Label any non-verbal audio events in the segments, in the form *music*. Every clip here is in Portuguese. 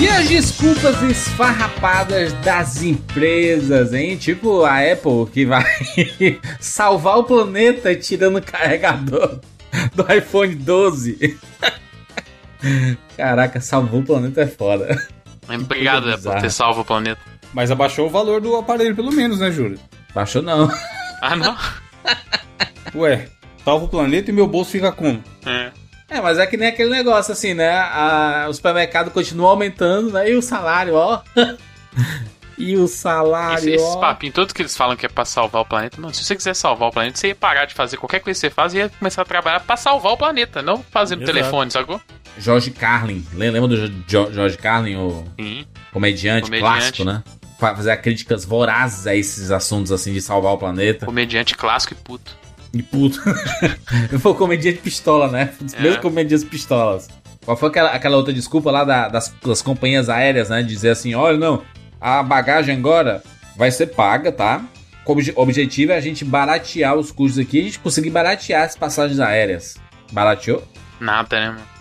E as desculpas esfarrapadas das empresas, hein? Tipo a Apple que vai *laughs* salvar o planeta tirando o carregador do iPhone 12. *laughs* Caraca, salvou o planeta é foda. Obrigado é, por ter salvo o planeta. Mas abaixou o valor do aparelho, pelo menos, né, Júlio? Baixou não. Ah, não? Ué, salva o planeta e meu bolso fica como? É. É, mas é que nem aquele negócio assim, né? A, o supermercado continua aumentando, né? E o salário, ó. *laughs* e o salário, Esse, esses ó. papinhos, todos que eles falam que é pra salvar o planeta, mano, se você quiser salvar o planeta, você ia parar de fazer qualquer coisa que você faz e ia começar a trabalhar pra salvar o planeta, não fazer no Exato. telefone, sacou? George Carlin. Le- Lembra do Jo- George Carlin, o Sim. comediante, Comediante. clássico, né? Fa- Fazer críticas vorazes a esses assuntos assim de salvar o planeta. Comediante clássico e puto. E puto. *laughs* Foi o comediante pistola, né? Um dos É. primeiros comediantes pistolas. Qual foi aquela, aquela outra desculpa lá da- das, das companhias aéreas, né? Dizer assim, olha, não, a bagagem agora vai ser paga, tá? O obje- objetivo é a gente baratear os custos aqui, a gente conseguir baratear as passagens aéreas. Barateou? Nada, né, mano?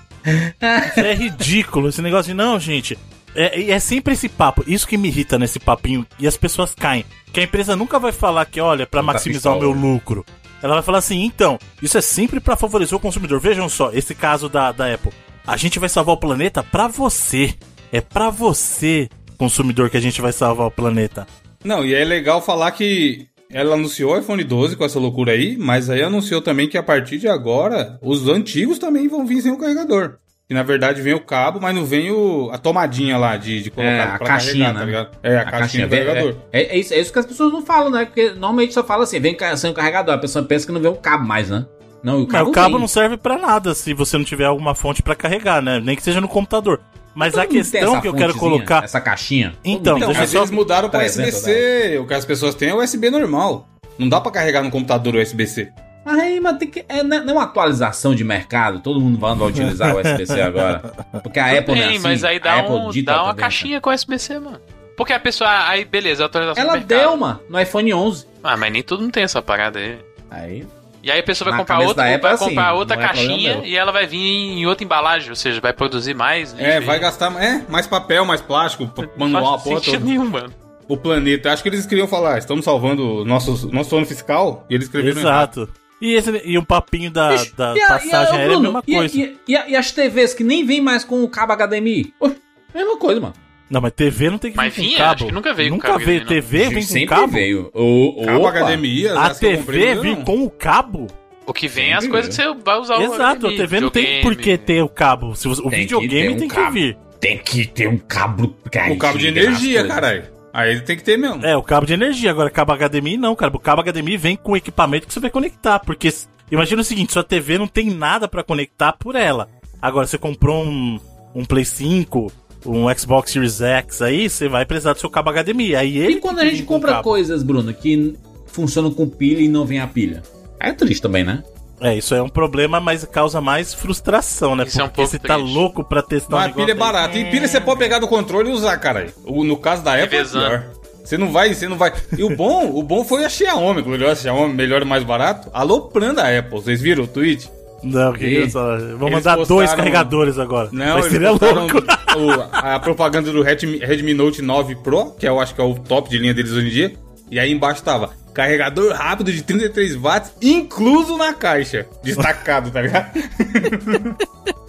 Isso é ridículo, esse negócio de não, gente. É, é sempre esse papo, isso que me irrita nesse papinho, e as pessoas caem. Que a empresa nunca vai falar que, olha, pra Puta maximizar o pistola. meu lucro. Ela vai falar assim, então, isso é sempre pra favorecer o consumidor. Vejam só, esse caso da, da Apple. A gente vai salvar o planeta pra você. É pra você, consumidor, que a gente vai salvar o planeta. Não, e é legal falar que ela anunciou o iPhone 12 com essa loucura aí, mas aí anunciou também que a partir de agora, os antigos também vão vir sem o carregador. E na verdade vem o cabo, mas não vem o, a tomadinha lá de, de colocar É, a pra caixinha, carregar, né? tá ligado? É, a, caixinha, do vem- carregador. É, é, é isso, é isso que as pessoas não falam, né? Porque normalmente só fala assim, vem sem o carregador. A pessoa pensa que não vem o cabo mais, né? Não, o Mas cabo, o cabo vem. não serve pra nada se você não tiver alguma fonte pra carregar, né? Nem que seja no computador. Mas Todo a questão que eu quero colocar. Essa caixinha. Então, Então, deixa mas só- eles mudaram pra 300 USB-C. O que as pessoas têm é USB normal. Não dá pra carregar no computador USB-C. Mas aí, mas tem que. É, não é uma atualização de mercado, todo mundo vai, utilizar o USB-C *laughs* agora. Porque a Apple não é Tem, assim, mas aí a dá, um, a dá uma tendência. caixinha com USB-C, mano. Porque a pessoa, aí beleza, atualização Ela do deu, mano, no iPhone 11. Ah, mas nem todo mundo tem essa parada aí. Aí. E aí a pessoa vai comprar cabeça outra, da Apple vai é assim, comprar outra é caixinha e ela vai vir em outra embalagem, ou seja, vai produzir mais. É, vai gastar é, mais papel, mais plástico, manual, a faz porra sentido toda. nenhum, mano. O planeta. Acho que eles queriam falar, estamos salvando o nosso, nosso ano fiscal e eles escreveram errado. Exato. E, esse, e o papinho da, Bicho, da e a- passagem aérea é a mesma e coisa. E, e e as TVs que nem vem mais com o cabo HDMI? Pô, mesma coisa, mano. Não, mas TV não tem que vir Mas com vinha? cabo. Acho que nunca veio com Nunca cabo veio. Não. TV vem com cabo. veio. O, Cabo opa. HDMI, A TV vem não. com o cabo? O que vem é as coisas que você vai usar o Exato, a TV não tem por que ter o cabo. Se você- o Tem que videogame um tem que cabo. vir. Tem que ter um cabo. O cabo de energia, caralho. Aí tem que ter mesmo. É, o cabo de energia. Agora, cabo HDMI não, cara. O cabo HDMI vem com o equipamento que você vai conectar. Porque imagina o seguinte: sua TV não tem nada pra conectar por ela. Agora, você comprou um, um Play 5, um Xbox Series X aí, você vai precisar do seu cabo HDMI. Aí ele E quando a gente compra coisas, Bruno, que funcionam com pilha e não vem a pilha? É triste também, né? É, isso é um problema, mas causa mais frustração, né? Isso é um Porque pouco você tá triste. louco pra testar um Mas a negócio pilha é barata. E pilha você pode pegar do controle e usar, caralho. O- No caso da Apple é pior. Você não vai, você não vai. E o bom, o bom foi a Xiaomi, gloriosa Xiaomi, melhor e mais barato. Aloprando a Apple. Vocês viram o tweet? Não, que só... Vou mandar dois postaram- carregadores agora. Não, Mas seria louco. o- a propaganda do Redmi, Redmi Note 9 Pro, que eu acho que é o top de linha deles hoje em dia. E aí embaixo tava carregador rápido de 33 watts, incluso na caixa. Destacado, tá ligado? *laughs*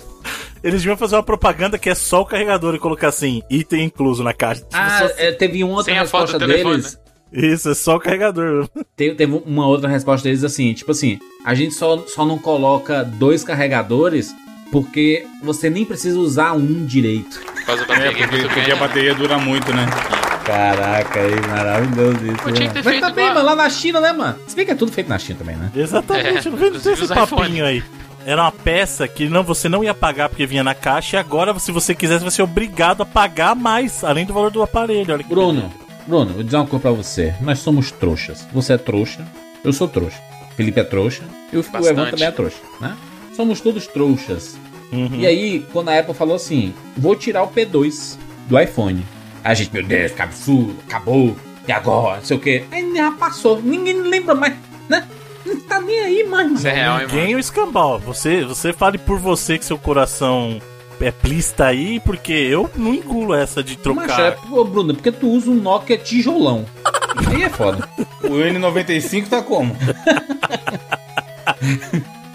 Eles deviam fazer uma propaganda que é só o carregador e colocar assim, item incluso na caixa. Ah, é, teve uma outra Sem resposta do telefone, deles. Isso, é só o carregador. *laughs* Teve, teve uma outra resposta deles assim, tipo assim, a gente só, só não coloca dois carregadores porque você nem precisa usar um direito. Por causa da É, porque, porque a grande. bateria dura muito, né? Caraca, aí, maravilhoso isso. Ter Mas feito também, igual- mano, lá na China, né, mano? Se bem que é tudo feito na China também, né? Exatamente, É, não vem tem esse papinho iPhone. aí. Era uma peça que não, você não ia pagar porque vinha na caixa e agora, se você quisesse, você é obrigado a pagar mais, além do valor do aparelho. Olha que Bruno, Bruno, vou dizer uma coisa pra você. Nós somos trouxas. Você é trouxa, eu sou trouxa. Felipe é trouxa e o. Evan também é trouxa, né? Somos todos trouxas. Uhum. E aí, quando a Apple falou assim, vou tirar o P2 do iPhone. A gente, meu Deus, que absurdo, acabou, e agora, não sei o quê. Aí já passou, ninguém lembra mais, né? Não tá nem aí mais, Isso é mano. real, hein, mano? Ninguém o escambau. Você, você fale por você que seu coração é plista aí, porque eu não engulo essa de trocar. Macho, é, pô, Bruno, porque tu usa um Nokia tijolão. Aí é foda. O N95 tá como? *laughs*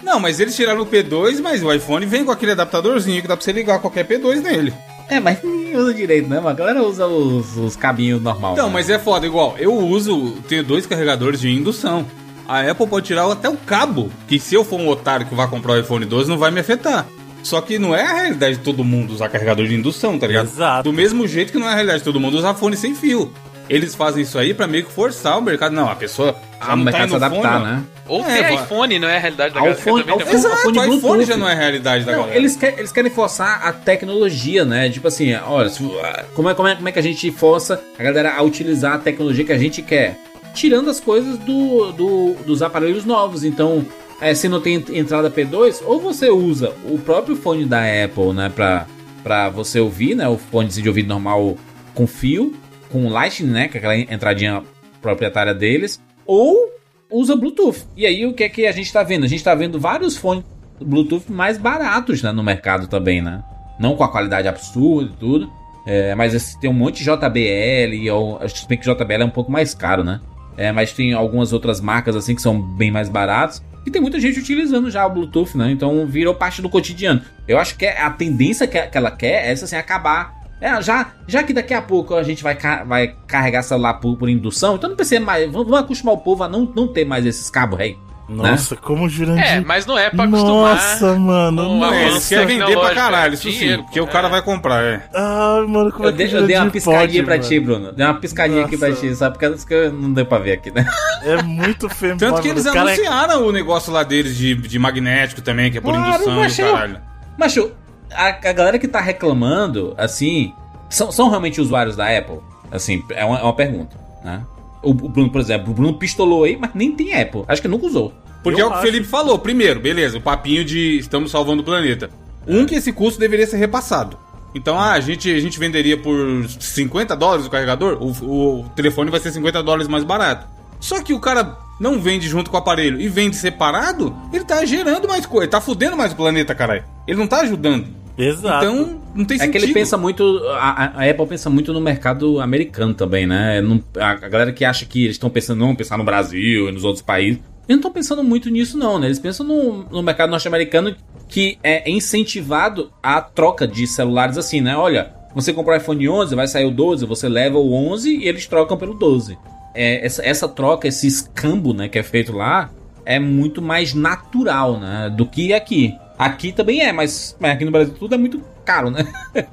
Não, mas eles tiraram o P2, mas o iPhone vem com aquele adaptadorzinho que dá pra você ligar qualquer P2 nele. É, mas ninguém usa direito, né? A galera usa os, os cabinhos normal. Então, né? mas é foda, igual, eu uso, tenho dois carregadores de indução. A Apple pode tirar até o cabo, que se eu for um otário que vai comprar o iPhone 12, não vai me afetar. Só que não é a realidade de todo mundo usar carregador de indução, tá ligado? Exato. Do mesmo jeito que não é a realidade de todo mundo usar fone sem fio. Eles fazem isso aí pra meio que forçar o mercado. Não, a pessoa Ah, o mercado se indo adaptar, fone, né? Ou É, ter iPhone, não é a realidade da Ao galera. tem- fone- Exato, o iPhone já não é a realidade da Não, galera. eles, quer- eles querem forçar a tecnologia, né? Tipo assim, olha, se- como é, como, é, como é que a gente força a galera a utilizar a tecnologia que a gente quer? Tirando as coisas do, do- dos aparelhos novos. Então, é, se não tem ent- entrada P2, ou você usa o próprio fone da Apple, né? Pra, pra você ouvir, né? O fone de ouvido normal com fio, com Lightning, né? Que é aquela entradinha proprietária deles. Ou usa Bluetooth. E aí o que é que a gente tá vendo? A gente tá vendo vários fones Bluetooth mais baratos né, no mercado também, né? Não com a qualidade absurda e tudo. É, mas tem um monte de JBL, ou, acho que JBL é um pouco mais caro, né? É, mas tem algumas outras marcas assim que são bem mais baratos. E tem muita gente utilizando já o Bluetooth, né? Então virou parte do cotidiano. Eu acho que a tendência que, que ela quer é essa assim, acabar. É, já, já que daqui a pouco a gente vai, ca- vai carregar celular por, por indução, então não precisa mais. Vamos, vamos acostumar o povo a não, não ter mais esses cabos aí. Nossa, como o Jurandir... É, mas não é pra acostumar. Nossa, mano. com o nossa. É, eles querem vender pra tecnológico, caralho, é isso sim. Porque o é. cara vai comprar, é. Ai, mano, como Eu, é que o eu dei uma piscadinha pode, pra mano? ti, Bruno. Dei uma piscadinha aqui pra Nossa. ti, sabe? Porque que não deu pra ver aqui, né? É muito feio. Tanto que eles cara é- anunciaram o negócio lá deles de, de magnético também, que é por Claro, indução e o caralho. Mas, show, a, a galera que tá reclamando, assim, são, são realmente usuários da Apple? Assim, é uma, é uma pergunta, né? O, o Bruno, por exemplo, o Bruno pistolou aí, mas nem tem Apple. Acho que nunca usou. Porque Eu é o que o. Felipe falou. Primeiro, beleza, o papinho de estamos salvando o planeta. Um, que esse custo deveria ser repassado. Então, ah, a gente, a gente venderia por 50 dólares o carregador, o, o telefone vai ser 50 dólares mais barato. Só que o cara não vende junto com o aparelho e vende separado, ele tá gerando mais coisa, ele tá fudendo mais o planeta, caralho. Ele não tá ajudando. Exato. Então, não tem É sentido. que ele pensa muito. A, a Apple pensa muito no mercado americano também, né? Não- a, a galera que acha que eles estão pensando, não, pensar no Brasil e nos outros países. Eles não estão pensando muito nisso, não, né? Eles pensam no, no mercado norte-americano que é incentivado a troca de celulares assim, né? Olha, você comprou o iPhone 11, vai sair o 12, você leva o 11 e eles trocam pelo 12. É, essa, essa troca, esse escambo, né, que é feito lá, é muito mais natural, né? Do que aqui. Aqui também é, mas, mas aqui no Brasil tudo é muito caro, né? *laughs*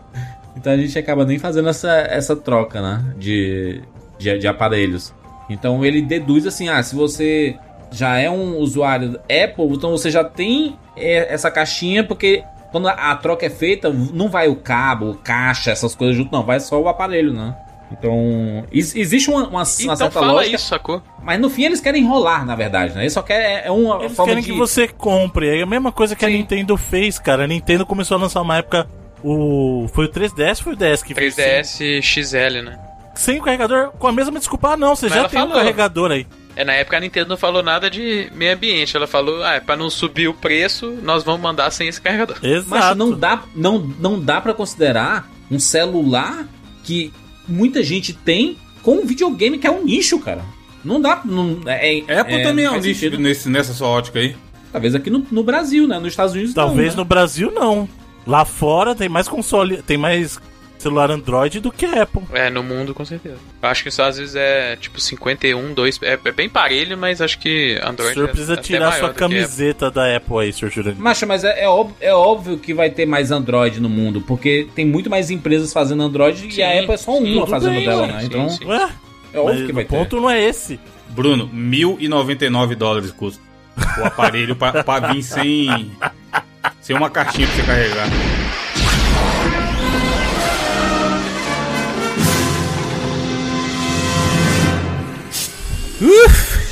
então a gente acaba nem fazendo essa, essa troca, né? De, de, de aparelhos. Então ele deduz assim: ah, se você já é um usuário Apple, então você já tem é, essa caixinha, porque quando a, a troca é feita, não vai o cabo, caixa, essas coisas junto, não, vai só o aparelho, né? Então, ex- existe uma, uma, uma Então certa fala lógica, isso, sacou? mas no fim eles querem enrolar, na verdade, né? Eles só querem, é uma Eles forma querem de... que você compre. É a mesma coisa que a Sim. Nintendo fez, cara. A Nintendo começou a lançar uma época. O. Foi o 3DS foi o DS que fez. 3DS XL, né? Sem, o carregador, com a mesma desculpa. Ah, não, você Mas já tem um carregador aí. É, na época a Nintendo não falou nada de meio ambiente. Ela falou, ah, é pra não subir o preço, nós vamos mandar sem esse carregador. Exato. Mas não dá, não, não dá para considerar um celular que muita gente tem com um videogame que é um nicho, cara. Não dá. Não, é, Apple também é um nicho nesse, nessa sua ótica aí. Talvez aqui no, no Brasil, né? Nos Estados Unidos Talvez não, no Brasil não. Lá fora tem mais console, tem mais celular Android do que Apple. É, no mundo com certeza. Eu acho que isso às vezes é tipo 51, 2. É, é bem parelho, mas acho que O Android senhor é precisa até tirar sua que Apple. camiseta da Apple aí, senhor Jurandir. Macho, mas é, é, óbvio, é óbvio que vai ter mais Android no mundo, porque tem muito mais empresas fazendo Android e Sim, a Apple é só sim, uma fazendo bem, dela, né? sim, Então sim. Ué, é óbvio mas que vai o ponto ter. não é esse. Bruno, 1.099 dólares custa o aparelho pra, pra vir sem, sem uma caixinha pra você carregar.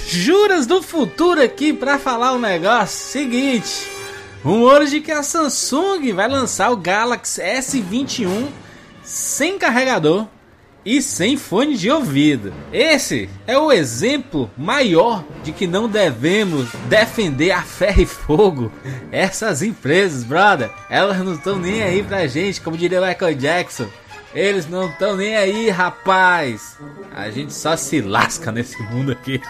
Juras do futuro aqui pra falar o negócio seguinte. Rumores de que a Samsung vai lançar o Galaxy S21 sem carregador e sem fone de ouvido. Esse é o exemplo maior de que não devemos defender a ferro e fogo essas empresas, brother. Elas não estão nem aí pra gente, como diria Michael Jackson. Eles não estão nem aí, rapaz. A gente só se lasca nesse mundo aqui.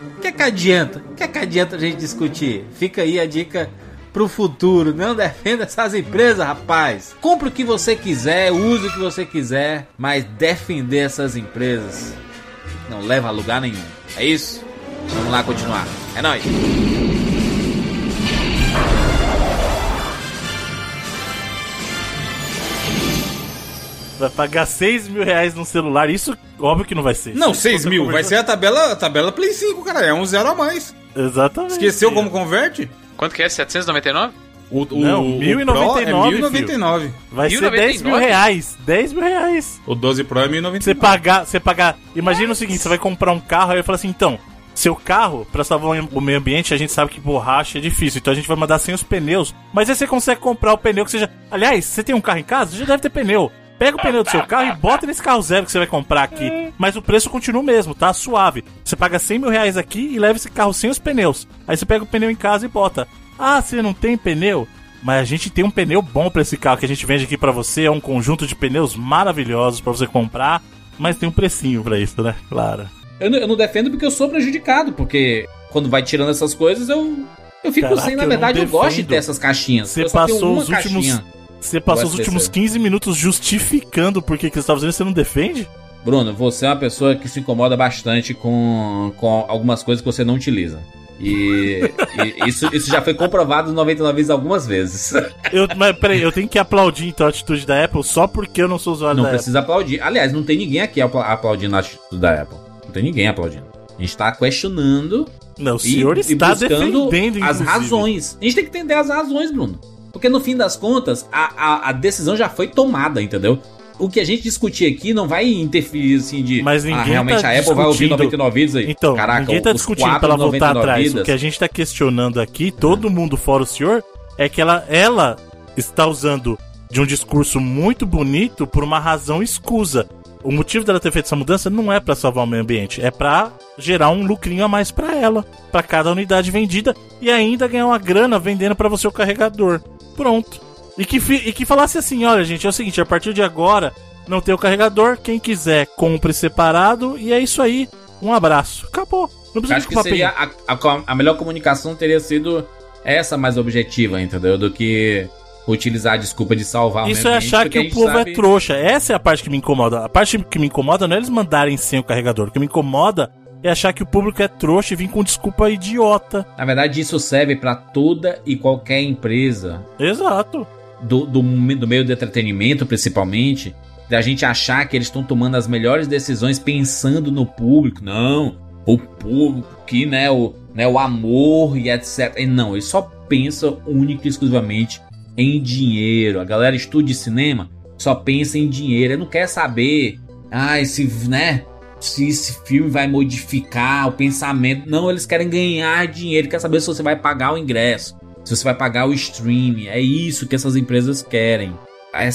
O que, é que adianta? O que, é que adianta a gente discutir? Fica aí a dica pro futuro. Não defenda essas empresas, rapaz. Compre o que você quiser, use o que você quiser, mas defender essas empresas não leva a lugar nenhum. É isso? Vamos lá continuar. É nóis. Vai pagar 6 mil reais num celular, isso óbvio que não vai ser. Não, 6 mil. Vai ser a tabela, a tabela Play 5, cara. É um zero a mais. Exatamente. Esqueceu como converte? Quanto que é? 799? O, o, Não, o 1099, Pro é 1099. Vai ser 1099? 10 mil reais. 10 mil reais. O 12 Pro é Você 1099. pagar, você pagar. Imagina o seguinte: você vai comprar um carro, aí eu falo assim, então. Seu carro, pra salvar o meio ambiente, a gente sabe que borracha é difícil, então a gente vai mandar sem os pneus. Mas aí você consegue comprar o pneu que seja. Aliás, você tem um carro em casa? Já deve ter pneu. Pega o pneu do seu carro e bota nesse carro zero que você vai comprar aqui. Mas o preço continua o mesmo, tá? Suave. Você paga 100 mil reais aqui e leva esse carro sem os pneus. Aí você pega o pneu em casa e bota. Ah, você não tem pneu? Mas a gente tem um pneu bom pra esse carro que a gente vende aqui pra você. É um conjunto de pneus maravilhosos pra você comprar. Mas tem um precinho pra isso, né? Claro. Eu não, eu não defendo porque eu sou prejudicado, porque quando vai tirando essas coisas eu. Eu fico Caraca, sem, na eu verdade, não eu gosto de ter essas caixinhas. Você Eu passou uma os últimos. caixinha. Você passou os últimos desse. 15 minutos justificando por que que você tá fazendo e você não defende? Bruno, você é uma pessoa que se incomoda bastante com, com algumas coisas que você não utiliza. E, e isso, isso já foi comprovado no 99 vezes algumas vezes. *laughs* Eu, mas peraí, eu tenho que aplaudir então a atitude da Apple só porque eu não sou usuário Não da precisa aplaudir. Aliás, não tem ninguém aqui apla- aplaudindo a atitude da Apple. Não tem ninguém aplaudindo. A gente tá questionando Apple. Não, o e, senhor e está buscando defendendo, as inclusive. razões. A gente tem que entender as razões, Bruno. Porque no fim das contas, a, a, a decisão já foi tomada, entendeu? O que a gente discutir aqui não vai interferir assim de. Mas ninguém ah, realmente tá a Apple vai ouvir discutindo- 99 vidas aí. Então, Caraca, ninguém tá discutindo pra ela voltar 99 atrás. vidas. O que a gente tá questionando aqui, todo mundo fora o senhor, é que ela, ela está usando de um discurso muito bonito por uma razão escusa. O motivo dela ter feito essa mudança não é pra salvar o meio ambiente, é pra gerar um lucrinho a mais pra ela, pra cada unidade vendida e ainda ganhar uma grana vendendo pra você o carregador. Pronto. E que, e que falasse assim: olha, gente, é o seguinte, a partir de agora não tem o carregador, quem quiser compre separado e é isso aí. Um abraço. Acabou. Não precisa acho que seria a, a, a melhor comunicação teria sido essa mais objetiva, entendeu? Do que utilizar a desculpa de salvar Isso é achar que o povo sabe- é trouxa. Essa é a parte que me incomoda. A parte que me incomoda não é eles mandarem sem o carregador. O que me incomoda é achar que o público é trouxa e vir com desculpa idiota. Na verdade, isso serve pra toda e qualquer empresa Exato. do, do, do meio do entretenimento, principalmente, da gente achar que eles estão tomando as melhores decisões pensando no público. Não, o público que, né, o, né, o amor e etc. E não, eles só pensam única e exclusivamente em dinheiro. A galera estuda cinema só pensa em dinheiro. Ele não quer saber, ah, esse, né, se esse filme vai modificar o pensamento. Não, eles querem ganhar dinheiro, quer saber se você vai pagar o ingresso se você vai pagar o streaming. É isso que essas empresas querem.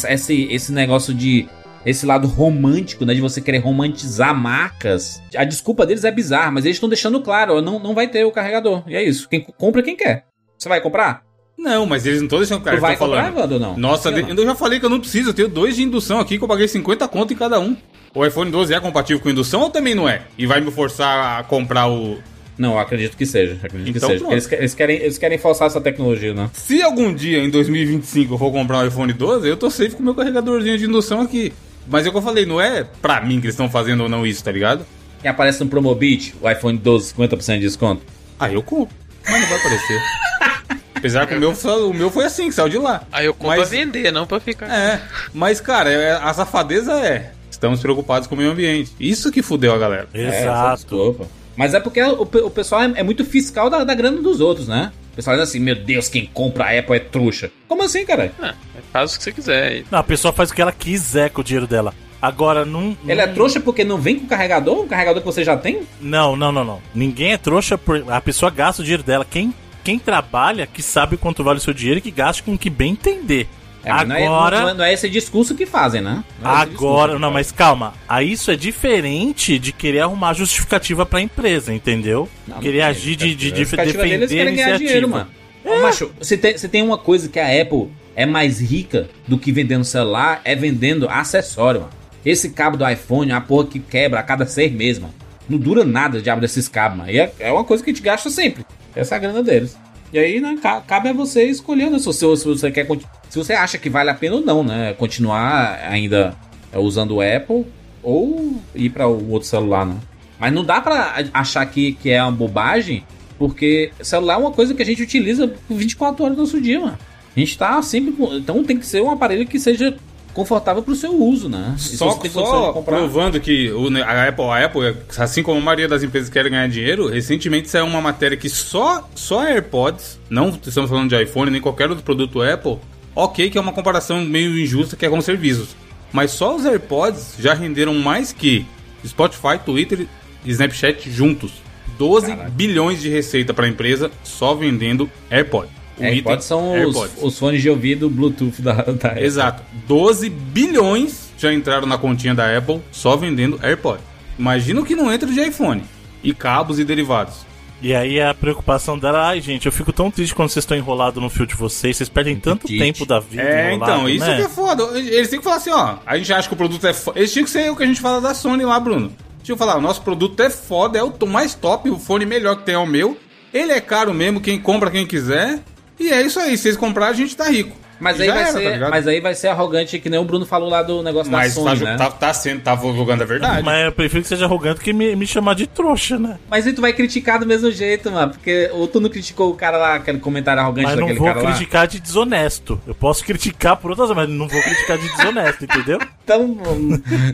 Esse, esse negócio de. Esse lado romântico, né? De você querer romantizar marcas. A desculpa deles é bizarra, mas eles estão deixando claro: não, não vai ter o carregador. E é isso. Quem compra quem quer. Você vai comprar? Não, mas eles não estão deixando claro. tu vai comprar, falando. Evandro, não? Nossa, de- lá. eu já falei que eu não preciso. Eu tenho dois de indução aqui que eu paguei 50 conto em cada um. O iPhone 12 é compatível com indução ou também não é? E vai me forçar a comprar o. Não, eu acredito que seja. Acredito que Então seja. pronto. Porque Eles, que- eles querem, eles querem forçar essa tecnologia, né? Se algum dia em 2025 eu for comprar um iPhone 12, eu tô safe com o meu carregadorzinho de indução aqui. Mas é o que eu falei, não é pra mim que eles estão fazendo ou não isso, tá ligado? E aparece no Promobit o iPhone 12, 50% de desconto. Ah, eu compro. Mas não vai aparecer. *laughs* Apesar que o meu, o meu foi assim, que saiu de lá. Aí eu compro Mas- pra vender, não pra ficar. É, mas cara, é- a safadeza é. Estamos preocupados com o meio ambiente. Isso que fudeu a galera. É, Exato. desculpa. Mas é porque o, o pessoal é, é muito fiscal da, da grana dos outros, né? O pessoal diz assim, meu Deus, quem compra a Apple é trouxa. Como assim, cara? Ah, faz o que você quiser. Não, a pessoa faz o que ela quiser com o dinheiro dela. Agora, não. Ele é trouxa porque não vem com o carregador? O carregador que você já tem? Não, não, não, não. Ninguém é trouxa por. A pessoa gasta o dinheiro dela. Quem, quem trabalha, que sabe quanto vale o seu dinheiro e que gasta com o que bem entender. É, é- Agora- Não é, não é esse discurso que fazem, né? Não é Agora, não, mas calma. Aí isso é diferente de querer arrumar justificativa pra empresa, entendeu? Não, querer agir de, de, A de defender deles a é iniciativa. dinheiro, mano. Ô, macho, você tem, você tem uma coisa que a Apple é mais rica do que vendendo celular, é vendendo acessório, mano. Esse cabo do iPhone é uma porra que quebra a cada seis meses, mano. Não dura nada o diabo desses cabos, mano. E é, é uma coisa que a gente gasta sempre. Essa é a grana deles. E aí, né, ca- cabe a você escolher, né? Se você, se você quer. Se você acha que vale a pena ou não, né? Continuar ainda é, usando o Apple ou ir para o outro celular, né? Mas não dá pra achar que, que é uma bobagem, porque celular é uma coisa que a gente utiliza por 24 horas do nosso dia, mano. A gente tá sempre. Então tem que ser um aparelho que seja confortável pro seu uso, né? E Só, só provando que o, a, Apple, a Apple, assim como a maioria das empresas querem ganhar dinheiro, recentemente saiu uma matéria que só, só AirPods, não estamos falando de iPhone nem qualquer outro produto Apple, ok que é uma comparação meio injusta que é com serviços, mas só os AirPods já renderam mais que Spotify, Twitter e Snapchat juntos. 12 Caraca. bilhões de receita para a empresa só vendendo AirPod. O item AirPods são os, AirPods. os fones de ouvido Bluetooth da, da Apple. Exato. 12 bilhões já entraram na continha da Apple só vendendo AirPod. Imagina o que não entra de iPhone. E cabos e derivados. E aí a preocupação dela, ai gente, eu fico tão triste quando vocês estão enrolados no fio de vocês, vocês perdem tanto tempo da vida É, enrolado, então, isso né? que é foda. Eles têm que falar assim, ó. A gente acha que o produto é foda. Eles tinham que ser o que a gente fala da Sony lá, Bruno. Tinha que falar, o nosso produto é foda, é o mais top, o fone melhor que tem é o meu. Ele é caro mesmo, quem compra, quem quiser. E é isso aí, se eles comprarem, a gente tá rico. Mas aí, vai era, tá ser, ligado? mas aí vai ser arrogante, que nem o Bruno falou lá do negócio Mas da tá, Sony, ju- né? tá, tá sendo, tá jogando a verdade. Mas eu prefiro que seja arrogante que me, me chamar de trouxa, né? Mas aí tu vai criticar do mesmo jeito, mano. Porque ou tu não criticou o cara lá, aquele comentário arrogante Mas não daquele vou cara lá. criticar de desonesto. Eu posso criticar por outras, mas não vou criticar de desonesto, *laughs* entendeu? Então,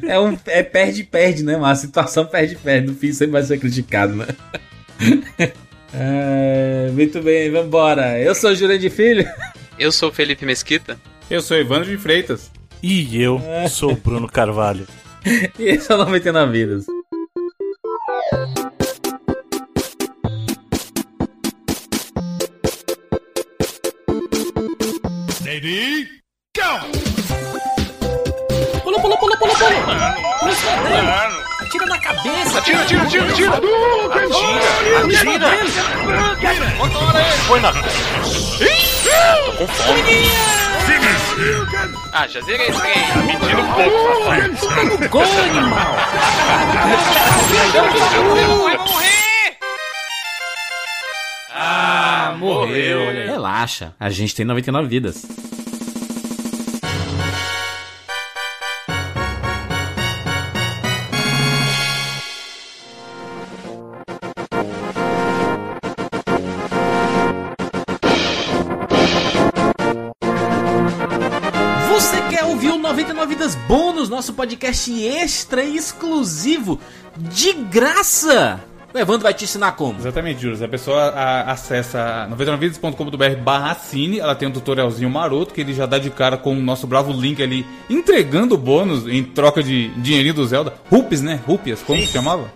é um é perde-perde, né, mano? A situação perde-perde. No fim sempre vai ser criticado, né? *laughs* É, muito bem, vambora. Eu sou o Jurandir Filho. Eu sou o Felipe Mesquita. Eu sou Evandro de Freitas. E eu sou o Bruno Carvalho. E *laughs* esse é o 99 Vidas. Cabeça. Atira, atira, atira, atira! Atira! Atira! Foi na. Ah, já zerei esse trem. Mentira um pouco, safado. Gol, animal. Vai morrer! Ah, morreu. Relaxa, a gente tem 99 vidas. Nosso podcast extra e exclusivo, de graça? O Evandro vai te ensinar como. Exatamente, Júlio. A pessoa a, acessa 99vidas.com.br barra assine, ela tem um tutorialzinho maroto que ele já dá de cara com o nosso bravo link ali, entregando bônus em troca de dinheirinho do Zelda. Rupias, né? Rupias, como se chamava?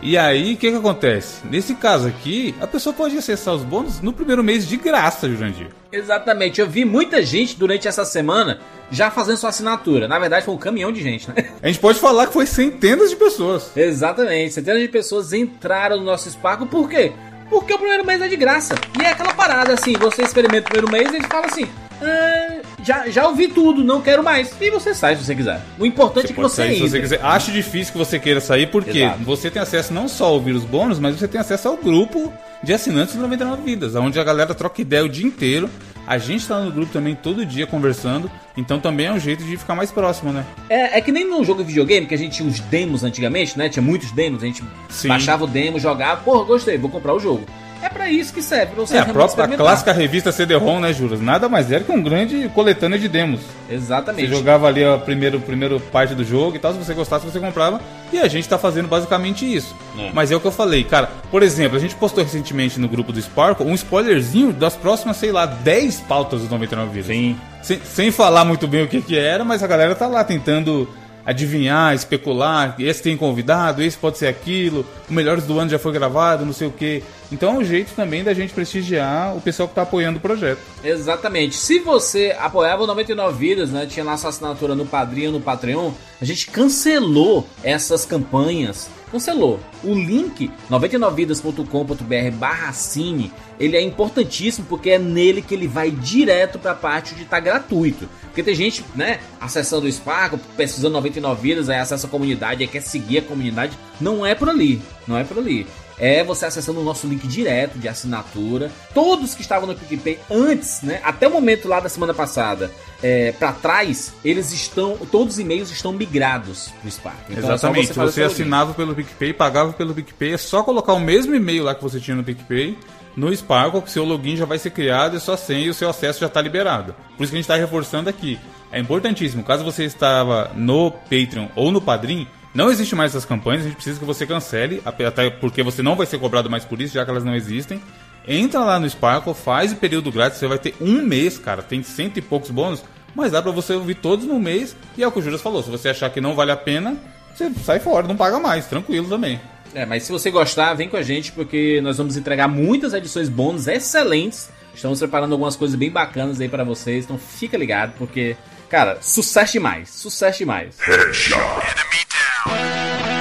E aí, o que que acontece? Nesse caso aqui, a pessoa pode acessar os bônus no primeiro mês de graça, Jurandir. Exatamente, eu vi muita gente durante essa semana já fazendo sua assinatura. Na verdade, foi um caminhão de gente, né? A gente pode falar que foi centenas de pessoas. Exatamente, centenas de pessoas entraram no nosso Sparkle, por quê? Porque o primeiro mês é de graça. E é aquela parada assim, você experimenta o primeiro mês e ele fala assim: "Ah, já, já ouvi tudo, não quero mais. E você sai se você quiser. O importante é que você sair se entre. você quiser. Acho difícil que você queira sair, porque Exato. você tem acesso não só a ouvir os bônus, mas você tem acesso ao grupo de assinantes do 99 Vidas, onde a galera troca ideia o dia inteiro. A gente tá no grupo também todo dia conversando, então também é um jeito de ficar mais próximo, né? É, é que nem num jogo de videogame, que a gente tinha os demos antigamente, né? Tinha muitos demos, a gente Sim. baixava o demo, jogava, porra, gostei, vou comprar o jogo. É pra isso que serve, pra você É, a própria a clássica revista CD-ROM, né, Juras? Nada mais era que um grande coletânea de demos. Você Exatamente. jogava ali a primeira, primeira parte do jogo e tal, se você gostasse, você comprava. E a gente tá fazendo basicamente isso. É. Mas é o que eu falei, cara. Por exemplo, a gente postou recentemente no grupo do Sparkle um spoilerzinho das próximas, sei lá, 10 pautas dos 99 Vidas. Sim. Sem, sem falar muito bem o que que era, mas a galera tá lá tentando adivinhar, especular, esse tem convidado, esse pode ser aquilo, o Melhores do Ano já foi gravado, não sei o quê. Então é um jeito também da gente prestigiar o pessoal que está apoiando o projeto. Exatamente. Se você apoiava o 99 Vidas, né? Tinha lá sua assinatura no Padrinho, no Patreon, a gente cancelou essas campanhas. Cancelou. O link 99vidas.com.br barra cine, ele é importantíssimo porque é nele que ele vai direto para a parte de estar tá gratuito. Porque tem gente, né, acessando o Spark, pesquisando 99 vidas, aí acessa a comunidade, aí quer seguir a comunidade. Não é por ali, não é por ali é você acessando o nosso link direto de assinatura. Todos que estavam no PicPay antes, né, até o momento lá da semana passada, é, para trás, eles estão, todos os e-mails estão migrados pro Spark. Então, é Exatamente. É você, você assinava pelo PicPay, pagava pelo PicPay, é só colocar o mesmo e-mail lá que você tinha no PicPay no Sparkle, que seu login já vai ser criado e sua senha e o seu acesso já está liberado. Por isso que a gente está reforçando aqui. É importantíssimo, caso você estava no Patreon ou no Padrim, não existe mais essas campanhas, a gente precisa que você cancele, até porque você não vai ser cobrado mais por isso, já que elas não existem. Entra lá no Sparkle, faz o período grátis, você vai ter um mês, cara, tem cento e poucos bônus, mas dá pra você ouvir todos no mês. E é o que o Juras falou, se você achar que não vale a pena, você sai fora, não paga mais, tranquilo também. É, mas se você gostar, vem com a gente, porque nós vamos entregar muitas edições bônus excelentes. Estamos preparando algumas coisas bem bacanas aí para vocês, então fica ligado, porque, cara, sucesso demais, sucesso demais. Headshot down.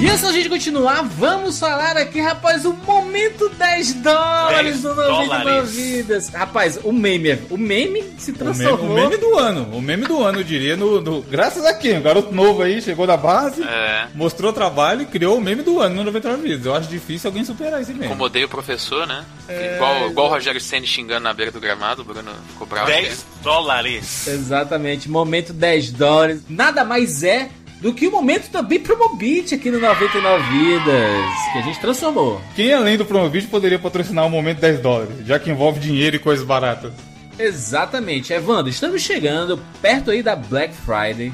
E antes da gente continuar, vamos falar aqui, rapaz, o momento 10 dólares 10 do 99 Vidas. Rapaz, o meme, o meme se transformou. O meme, o meme do ano, o meme do ano, eu diria, no, no, graças a quem? Um garoto novo aí, chegou da base, é. mostrou trabalho e criou o meme do ano no 99 Vidas. Eu acho difícil alguém superar esse meme. Incomodei o professor, né? É... Igual, igual o Rogério Senna xingando na beira do gramado, o Bruno ficou bravo. 10 dólares. Exatamente, momento 10 dólares. Nada mais é do que o momento também Promobit aqui no 99 Vidas, que a gente transformou. Quem além do Promobit poderia patrocinar o momento 10 dólares, já que envolve dinheiro e coisas baratas? Exatamente, Evandro, estamos chegando perto aí da Black Friday.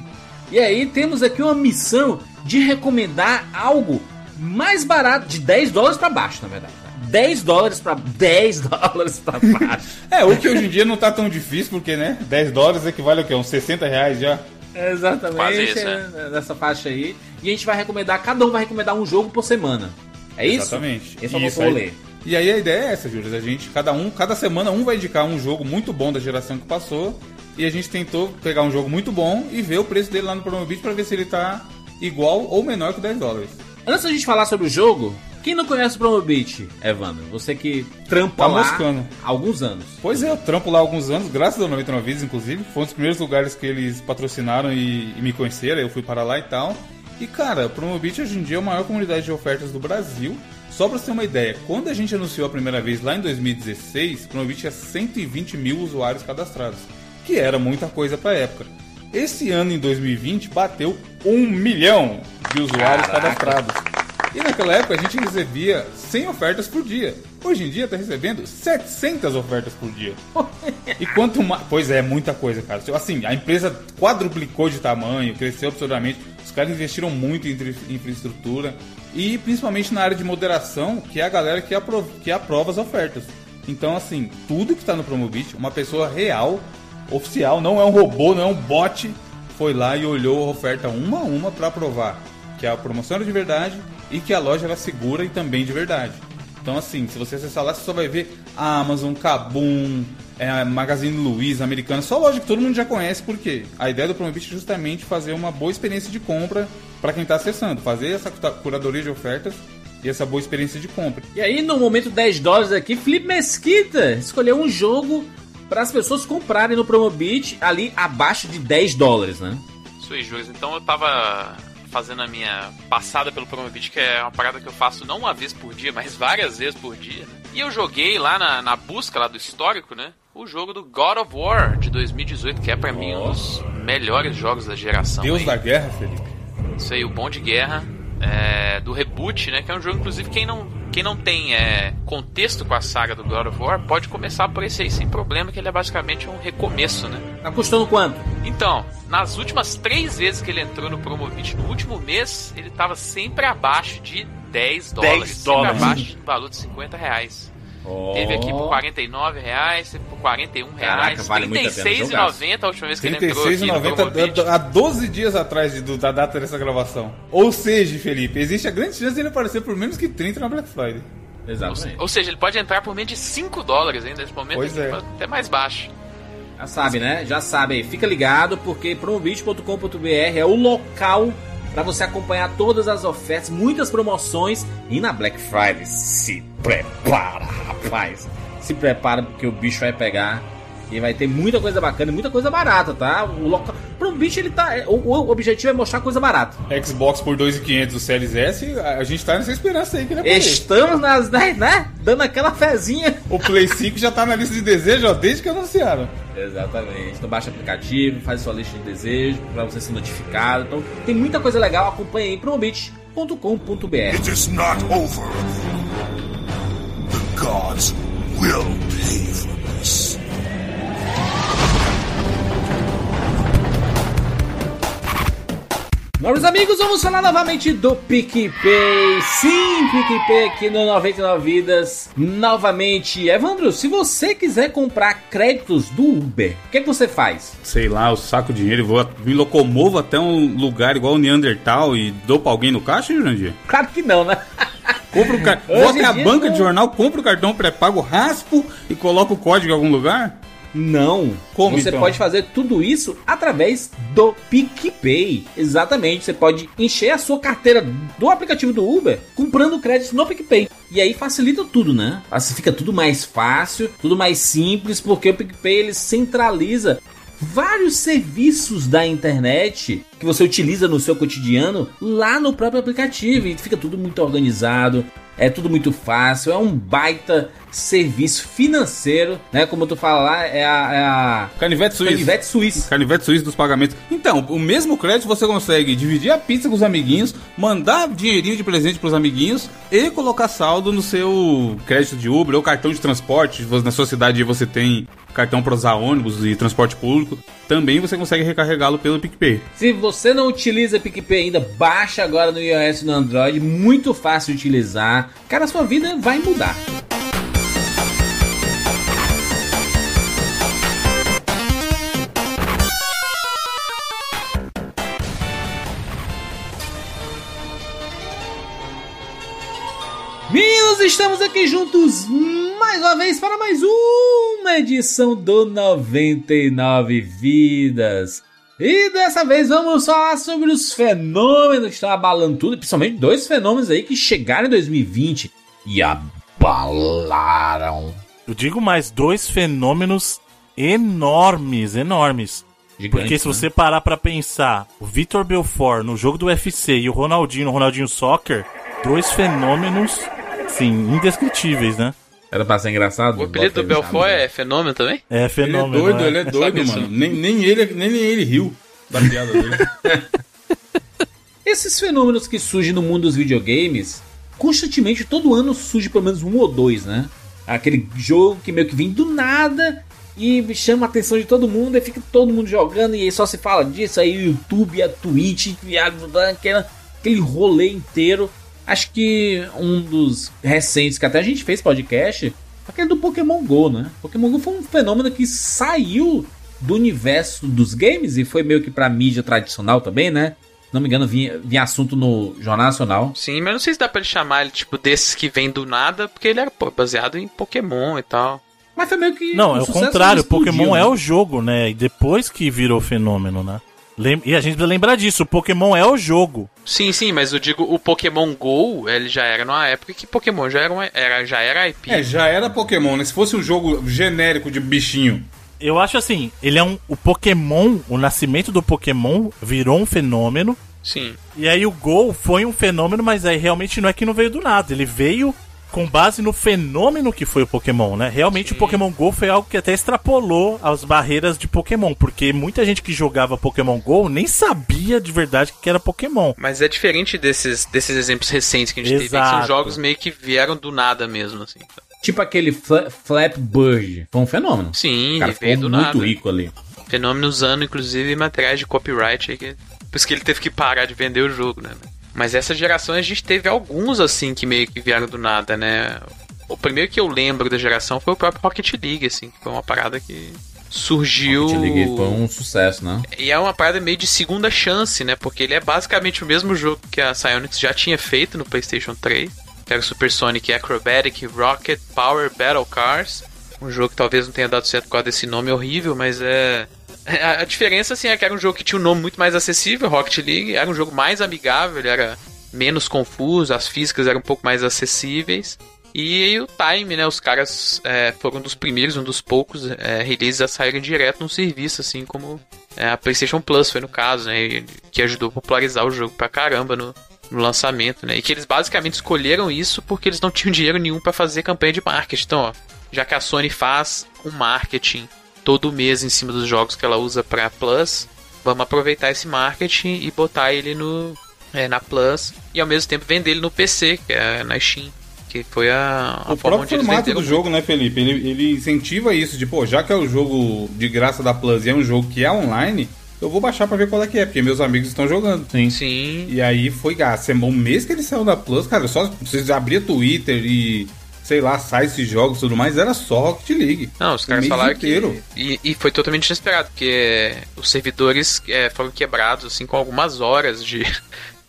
E aí temos aqui uma missão de recomendar algo mais barato, de 10 dólares para baixo, na verdade. 10 dólares para 10 *laughs* dólares para baixo. *laughs* é, o que hoje em dia não tá tão difícil, porque, né? 10 dólares equivale a quê? Uns 60 reais já. Exatamente, isso, né? nessa faixa aí. E a gente vai recomendar, cada um vai recomendar um jogo por semana. É isso? Exatamente. Esse é o nosso rolê. E aí a ideia é essa, Júlio. A gente, cada um, cada semana um vai indicar um jogo muito bom da geração que passou. E a gente tentou pegar um jogo muito bom e ver o preço dele lá no Promobit para ver se ele tá igual ou menor que 10 dólares. Antes da gente falar sobre o jogo, quem não conhece o Promobit, Evandro? Você que trampa tá lá moscando. há alguns anos. Pois é, eu trampo lá há alguns anos, graças ao 99 Vidas, inclusive. Foi um dos primeiros lugares que eles patrocinaram e, e me conheceram, eu fui para lá e tal. E cara, o Promobit hoje em dia é a maior comunidade de ofertas do Brasil. Só para você ter uma ideia, quando a gente anunciou a primeira vez lá em 2016, o Promobit tinha 120 mil usuários cadastrados, que era muita coisa para época. Esse ano, em 2020, bateu um milhão de usuários Caraca. cadastrados. E naquela época a gente recebia 100 ofertas por dia. Hoje em dia tá recebendo 700 ofertas por dia. E quanto mais. Pois é, muita coisa, cara. Assim, a empresa quadruplicou de tamanho, cresceu absurdamente. Os caras investiram muito em infraestrutura. E principalmente na área de moderação, que é a galera que aprova, que aprova as ofertas. Então, assim, tudo que está no Promobit, uma pessoa real, oficial, não é um robô, não é um bot, foi lá e olhou a oferta uma a uma para aprovar que a promoção era de verdade e que a loja era segura e também de verdade. Então, assim, se você acessar lá, você só vai ver Amazon, Kabum, é, Magazine Luiza, Americana, só loja que todo mundo já conhece, porque a ideia do Promobit é justamente fazer uma boa experiência de compra para quem está acessando, fazer essa curadoria de ofertas e essa boa experiência de compra. E aí, no momento 10 dólares aqui, Felipe Mesquita escolheu um jogo para as pessoas comprarem no Promobit ali abaixo de 10 dólares, né? Sui juros. Então eu tava fazendo a minha passada pelo Promobit, que é uma parada que eu faço não uma vez por dia, mas várias vezes por dia. Né? E eu joguei lá na, na busca lá do histórico, né? O jogo do God of War de 2018, que é para mim um dos melhores jogos da geração. Deus aí. da guerra, Felipe. Isso aí, o bom de guerra. É, do reboot, né? Que é um jogo, inclusive, quem não quem não tem é, contexto com a saga do God of War pode começar por esse aí sem problema, que ele é basicamente um recomeço, né? Tá custando quanto? Então, nas últimas três vezes que ele entrou no Promovit no último mês, ele tava sempre abaixo de 10 dólares. 10 dólares. Sempre abaixo do valor de 50 reais. Teve aqui por 49 reais, por 41 reais, Caraca, vale muito a pena jogar. 36,90 a última vez que ele entrou aqui no 36,90 Promobit. há 12 dias atrás de- da data dessa gravação. Ou seja, Felipe, existe a grande chance de ele aparecer por menos que 30 na Black Friday. Exatamente. Ou seja, ele pode entrar por menos de 5 dólares ainda nesse momento, Pois é. pode até mais baixo. Já sabe, né? Já sabe aí. Fica ligado porque promobit.com.br é o local para você acompanhar todas as ofertas, muitas promoções e na Black Friday. Se prepara, rapaz. Se prepara porque o bicho vai pegar e vai ter muita coisa bacana e muita coisa barata, tá? O local Promobit ele tá, o, o objetivo é mostrar coisa barata. Xbox por 2.500 do Series S, a gente tá nessa esperança aí que ele. Estamos nas, né, né? Dando aquela fezinha. O Play 5 já tá na lista de desejo, ó, desde que anunciaram. Exatamente. Então baixa o aplicativo, faz sua lista de desejos para você ser notificado. Então tem muita coisa legal, acompanha aí promobit.com.br. It is not over. Gods will pay for this. Nobres amigos, vamos falar novamente do PicPay. Sim, PicPay aqui no 99 Vidas. Novamente, Evandro, se você quiser comprar créditos do Uber, o que, é que você faz? Sei lá, eu saco dinheiro e vou, me locomovo até um lugar igual o Neandertal e dou pra alguém no caixa, Jurandir? Claro que não, né? *laughs* Compro o car... Hoje Vou até em a banca não. de jornal, compro o cartão pré-pago, raspo e coloco o código em algum lugar? Não. Como, você então? pode fazer tudo isso através do PicPay. Exatamente. Você pode encher a sua carteira do aplicativo do Uber comprando créditos no PicPay. E aí facilita tudo, né? Assim fica tudo mais fácil, tudo mais simples, porque o PicPay ele centraliza vários serviços da internet que você utiliza no seu cotidiano lá no próprio aplicativo e fica tudo muito organizado, é tudo muito fácil, é um baita serviço financeiro, né? Como tu fala lá, é a, é a Canivete suíço. canivete suíço. Canivete suíço dos pagamentos. Então, o mesmo crédito você consegue dividir a pizza com os amiguinhos, mandar dinheirinho de presente pros amiguinhos e colocar saldo no seu crédito de Uber ou cartão de transporte. Na sua cidade você tem cartão para usar ônibus e transporte público. Também você consegue recarregá-lo pelo PicPay. Se você não utiliza PicPay ainda, baixa agora no iOS e no Android, muito fácil de utilizar. Cara, sua vida vai mudar. Estamos aqui juntos mais uma vez para mais uma edição do 99 Vidas. E dessa vez vamos falar sobre os fenômenos que estão abalando tudo, principalmente dois fenômenos aí que chegaram em 2020 e abalaram. Eu digo mais, dois fenômenos enormes, enormes. Gigantes, Porque se né? você parar pra pensar, o Vitor Belfort no jogo do UFC e o Ronaldinho no Ronaldinho Soccer, dois fenômenos, sim, indescritíveis, né? Era pra ser engraçado? O apelido do Belfort é fenômeno também? É Ele é fenômeno. doido, né? ele é doido, mano. Nem, nem, ele, nem ele riu da piada dele. *laughs* Esses fenômenos que surgem no mundo dos videogames, constantemente, todo ano surge pelo menos um ou dois, né? Aquele jogo que meio que vem do nada e chama a atenção de todo mundo e fica todo mundo jogando e aí só se fala disso aí, o YouTube, a Twitch, e a- aquela, aquele rolê inteiro. Acho que um dos recentes que até a gente fez podcast, aquele do Pokémon GO, né? Pokémon GO foi um fenômeno que saiu do universo dos games e foi meio que pra mídia tradicional também, né? Se não me engano, vinha, vinha assunto no Jornal Nacional. Sim, mas não sei se dá pra ele chamar ele, tipo, desses que vem do nada, porque ele era pô, baseado em Pokémon e tal. Mas foi meio que. Não, um é o contrário, explodiu, Pokémon né? é o jogo, né? E depois que virou fenômeno, né? Lem- E a gente precisa lembrar disso, o Pokémon é o jogo. Sim, sim, mas eu digo, o Pokémon GO, ele já era numa época que Pokémon já era, uma, era, já era IP. é, já era Pokémon, né? Se fosse um jogo genérico de bichinho. Eu acho assim, ele é um. O Pokémon, o nascimento do Pokémon virou um fenômeno. Sim. E aí o Gol foi um fenômeno, mas aí realmente não é que não veio do nada. Ele veio com base no fenômeno que foi o Pokémon, né? Realmente o Pokémon Go foi algo que até extrapolou as barreiras de Pokémon, porque muita gente que jogava Pokémon Go nem sabia de verdade que era Pokémon. Mas é diferente desses, desses exemplos recentes que a gente teve, que são Exato. jogos meio que vieram do nada mesmo, assim. Tipo aquele Fla Flap Bird. Foi um fenômeno. Sim, O cara ele veio ficou do muito nada. rico ali. Fenômeno usando, inclusive, materiais de copyright aí, que, por isso que ele teve que parar de vender o jogo, né? Mas essa geração a gente teve alguns, assim, que meio que vieram do nada, né? o primeiro que eu lembro da geração foi o próprio Rocket League, assim, que foi uma parada que surgiu. Rocket League foi um sucesso, né? E é uma parada meio de segunda chance, né? Porque ele é basicamente o mesmo jogo que a Psyonix já tinha feito no PlayStation 3. Que era o Super Sonic Acrobatic Rocket Power Battle Cars. Um jogo que talvez não tenha dado certo por causa desse nome horrível, mas é. A a diferença, assim, é que era um jogo que tinha um nome muito mais acessível, Rocket League. Era um jogo mais amigável, era menos confuso, as físicas eram um pouco mais acessíveis. E o time, né? Os caras é, foram um dos primeiros, um dos poucos é, releases a saírem direto no serviço, assim como é, a PlayStation Plus foi no caso, né? e- Que ajudou a popularizar o jogo pra caramba no, no lançamento, né? E que eles basicamente escolheram isso porque eles não tinham dinheiro nenhum pra fazer campanha de marketing. Então, ó, já que a Sony faz um marketing todo mês em cima dos jogos que ela usa pra Plus, vamos aproveitar esse marketing e botar ele no é, na Plus e ao mesmo tempo vender ele no PC, que é na Steam. Que foi a, a O forma próprio formato do jogo, né, Felipe? Ele, ele incentiva isso, de, pô, já que é o jogo de graça da Plus e é um jogo que é online, eu vou baixar pra ver qual é que é, porque meus amigos estão jogando. Sim. E aí foi gasto. Um mês que ele saiu da Plus, cara, só vocês abria Twitter e, sei lá, sites de jogos e tudo mais, era só Rocket League. Não, os caras falaram inteiro. que. E, e foi totalmente inesperado, porque os servidores é, foram quebrados, assim, com algumas horas de. *laughs*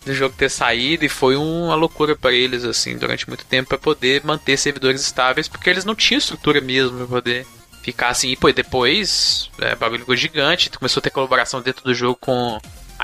Do jogo ter saído e foi uma loucura pra eles, assim, durante muito tempo, pra poder manter servidores estáveis, porque eles não tinham estrutura mesmo pra poder ficar assim. E pô, depois, é, o bagulho ficou gigante, começou a ter colaboração dentro do jogo com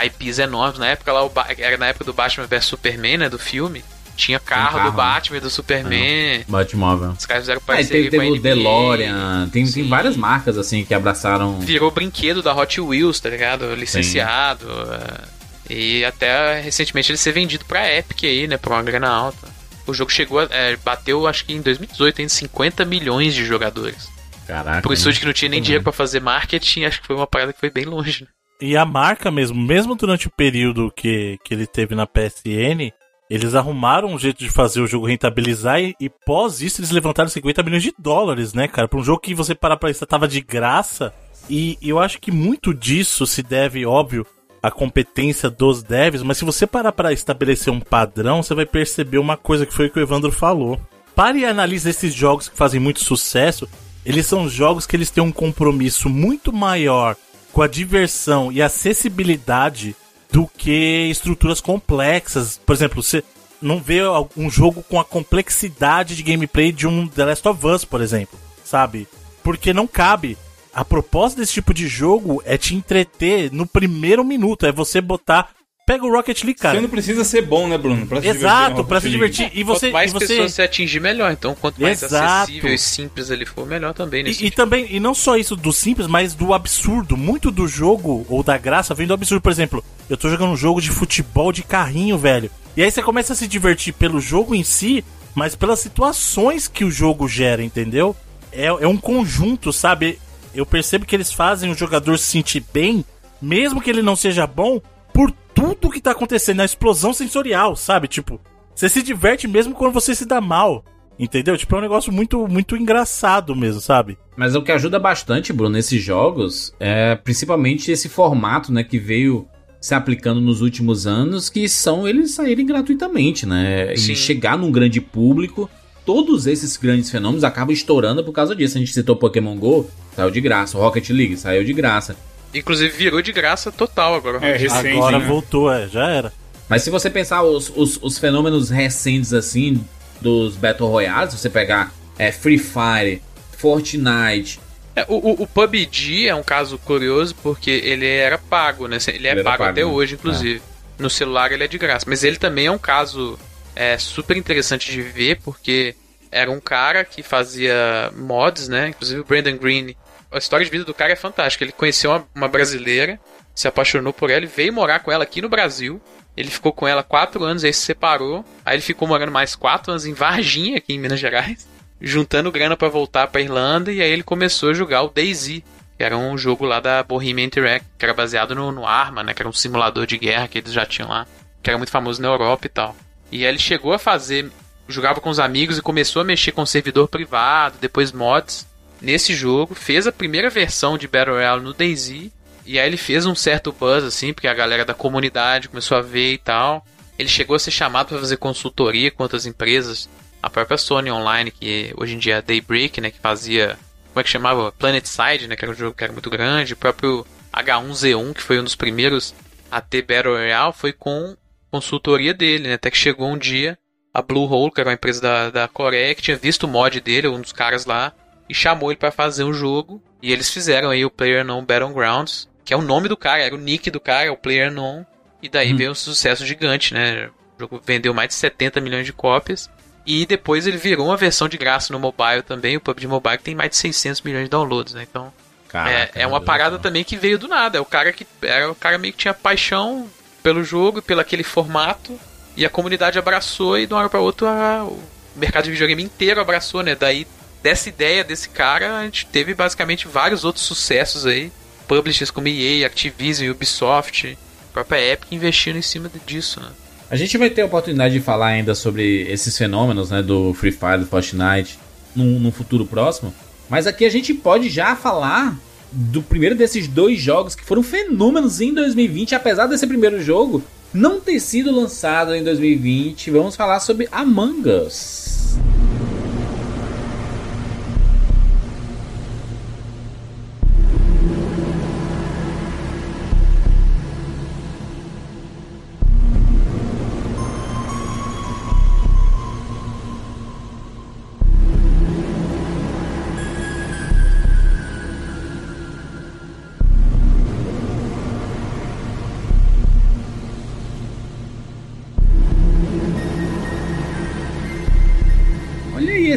IPs enormes. Na época lá, era na época do Batman vs Superman, né, do filme. Tinha carro, carro, do né? Batman do Superman. Batmóvel. Os caras fizeram Aí parceria teve, teve com a o. DeLorean, tem, tem Sim. várias marcas assim que abraçaram. virou brinquedo da Hot Wheels, tá ligado? Licenciado. é. E até recentemente ele ser vendido pra Epic aí, né? Por uma grana alta. O jogo chegou a. é, bateu, acho que em 2018, em 50 milhões de jogadores. Caraca. Pro hein? estúdio que não tinha nem dinheiro pra fazer marketing, acho que foi uma parada que foi bem longe. né? E a marca mesmo, mesmo durante o período que, que ele teve na PSN, eles arrumaram um jeito de fazer o jogo rentabilizar e, e pós isso eles levantaram 50 milhões de dólares, né, cara? Pra um jogo que você parar pra isso tava de graça. E eu acho que muito disso se deve, óbvio, à competência dos devs, mas se você parar pra estabelecer um padrão, você vai perceber uma coisa que foi o que o Evandro falou. Pare e analise esses jogos que fazem muito sucesso. Eles são jogos que eles têm um compromisso muito maior com a diversão e acessibilidade do que estruturas complexas. Por exemplo, você não vê um jogo com a complexidade de gameplay de um The Last of Us, por exemplo, sabe? Porque não cabe. A proposta desse tipo de jogo é te entreter no primeiro minuto, é você botar Pega o Rocket League, cara. Você não precisa ser bom, né, Bruno? Pra se Exato, divertir pra se divertir. E você, quanto mais e você... pessoas você atingir, melhor. Então, quanto mais Exato. acessível e simples ele for, melhor também. Nesse E, e também, e não só isso do simples, mas do absurdo. Muito do jogo ou da graça vem do absurdo. Por exemplo, eu tô jogando um jogo de futebol de carrinho, velho. E aí você começa a se divertir pelo jogo em si, mas pelas situações que o jogo gera, entendeu? É, é um conjunto, sabe? Eu percebo que eles fazem o jogador se sentir bem, mesmo que ele não seja bom, por tudo que tá acontecendo, a explosão sensorial, sabe? Tipo, você se diverte mesmo quando você se dá mal. Entendeu? Tipo, é um negócio muito, muito engraçado mesmo, sabe? Mas o que ajuda bastante, Bruno, nesses jogos é principalmente esse formato, né, que veio se aplicando nos últimos anos, que são eles saírem gratuitamente, né? Sim. E chegar num grande público. Todos esses grandes fenômenos acabam estourando por causa disso. A gente citou Pokémon GO, saiu de graça. O Rocket League saiu de graça. Inclusive virou de graça total agora. É, recente, Agora né? voltou, é, já era. Mas se você pensar os, os, os fenômenos recentes, assim, dos Battle Royales, se você pegar é, Free Fire, Fortnite, É, o, o, o PUBG é um caso curioso porque ele era pago, né? Ele é Ele pago, pago, até né? hoje, inclusive. No celular ele é de graça. Mas ele também é um caso é, super interessante de ver porque era um cara que fazia mods, né? Inclusive o Brandon Green. A história de vida do cara é fantástica. Ele conheceu uma, uma brasileira, se apaixonou por ela e veio morar com ela aqui no Brasil. Ele ficou com ela quatro anos, aí se separou. Aí ele ficou morando mais quatro anos em Varginha, aqui em Minas Gerais juntando grana pra voltar pra Irlanda e aí ele começou a jogar o DayZ, que era um jogo lá da Bohemia Interactive, que era baseado no, no Arma, né, que era um simulador de guerra que eles já tinham lá, que era muito famoso na Europa e tal. E aí ele chegou a fazer, jogava com os amigos e começou a mexer com servidor privado, depois mods nesse jogo, fez a primeira versão de Battle Royale no DayZ e aí ele fez um certo buzz assim, porque a galera da comunidade começou a ver e tal. Ele chegou a ser chamado para fazer consultoria com outras empresas A própria Sony Online, que hoje em dia é Daybreak, né? Que fazia. Como é que chamava? Planet Side, né? Que era um jogo que era muito grande. O próprio H1Z1, que foi um dos primeiros a ter Battle Royale, foi com consultoria dele, né? Até que chegou um dia a Bluehole, que era uma empresa da, da Coreia, que tinha visto o mod dele, um dos caras lá, e chamou ele para fazer um jogo. E eles fizeram aí o Player Non Battlegrounds, que é o nome do cara, era o nick do cara, é o Player Non. E daí hum. veio um sucesso gigante, né? O jogo vendeu mais de 70 milhões de cópias. E depois ele virou uma versão de graça no mobile também, o PUBG Mobile, que tem mais de 600 milhões de downloads, né? Então, Caraca, é, é uma parada também que veio do nada. É o cara que era o cara meio que tinha paixão pelo jogo, pelo aquele formato, e a comunidade abraçou e de uma hora para outra o mercado de videogame inteiro abraçou, né? Daí dessa ideia desse cara, a gente teve basicamente vários outros sucessos aí, publishers como EA, Activision, Ubisoft, própria Epic investindo em cima disso, né? A gente vai ter a oportunidade de falar ainda sobre esses fenômenos, né, do Free Fire, do Fortnite, num, num futuro próximo. Mas aqui a gente pode já falar do primeiro desses dois jogos que foram fenômenos em 2020, apesar desse primeiro jogo não ter sido lançado em 2020. Vamos falar sobre Among Us.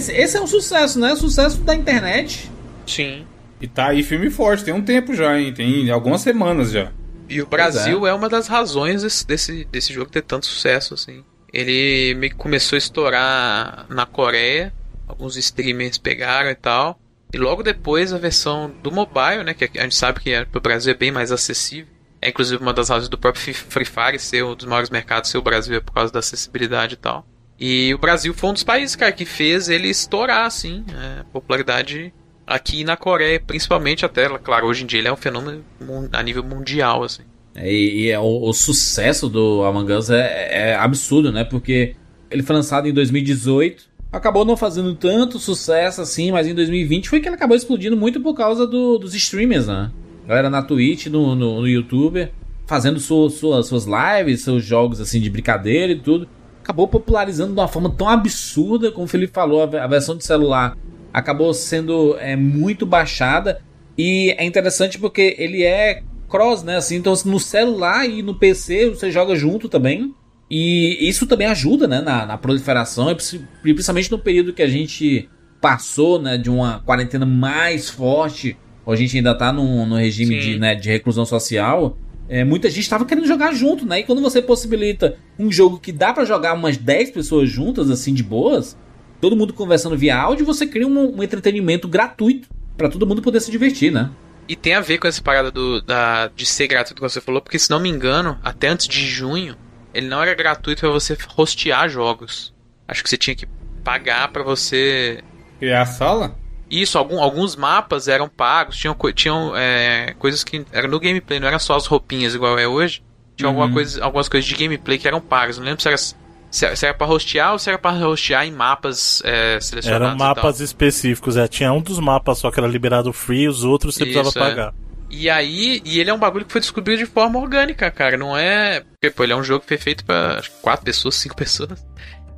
Esse, esse é um sucesso, né? Sucesso da internet. Sim. E tá aí filme forte, tem um tempo já, hein? Tem algumas semanas já. E o Brasil é. é. uma das razões desse, desse, desse jogo ter tanto sucesso, assim. Ele meio que começou a estourar na Coreia, alguns streamers pegaram e tal. E logo depois a versão do mobile, né? Que a gente sabe que é, pro Brasil é bem mais acessível. É inclusive uma das razões do próprio Free Fire ser um dos maiores mercados ser o Brasil é por causa da acessibilidade e tal. E o Brasil foi um dos países, cara, que fez ele estourar, assim, é, popularidade aqui na Coreia, principalmente até, claro, hoje em dia ele é um fenômeno a nível mundial, assim. É, e, e é, o, o, sucesso do Among Us é, é, absurdo, né? Porque ele foi lançado em 2018, acabou não fazendo tanto sucesso assim, mas em 2020 foi que ele acabou explodindo muito por causa do, dos streamers, né? Galera na Twitch, no, no, no YouTube, fazendo su, suas lives, seus jogos assim de brincadeira e tudo acabou popularizando de uma forma tão absurda, como o Felipe falou, a versão de celular acabou sendo é, muito baixada e é interessante porque ele é cross, né? Assim, então no celular e no PC você joga junto também. E isso também ajuda, né, na, na proliferação, e principalmente no período que a gente passou, né, de uma quarentena mais forte, a gente ainda tá no, no regime de, né, de reclusão social, é, muita gente estava querendo jogar junto, né? E quando você possibilita um jogo que dá para jogar umas 10 pessoas juntas, assim, de boas, todo mundo conversando via áudio, você cria um, um entretenimento gratuito para todo mundo poder se divertir, né? E tem a ver com essa parada do, da, de ser gratuito que você falou, porque se não me engano, até antes de junho, ele não era gratuito para você hostear jogos. Acho que você tinha que pagar para você. Criar a sala? Isso, algum, alguns mapas eram pagos, tinham, tinham é, coisas que eram no gameplay, não eram só as roupinhas igual é hoje. Tinha uhum. alguma coisa, algumas coisas de gameplay que eram pagas. Não lembro se era, se era pra hostear ou se era pra hostear em mapas é, selecionados. Eram mapas específicos, é. Tinha um dos mapas só que era liberado free, os outros você Isso, precisava é. pagar. E aí, e ele é um bagulho que foi descobrido de forma orgânica, cara. Não é. Porque, pô, ele é um jogo que foi feito pra quatro pessoas, cinco *laughs* pessoas.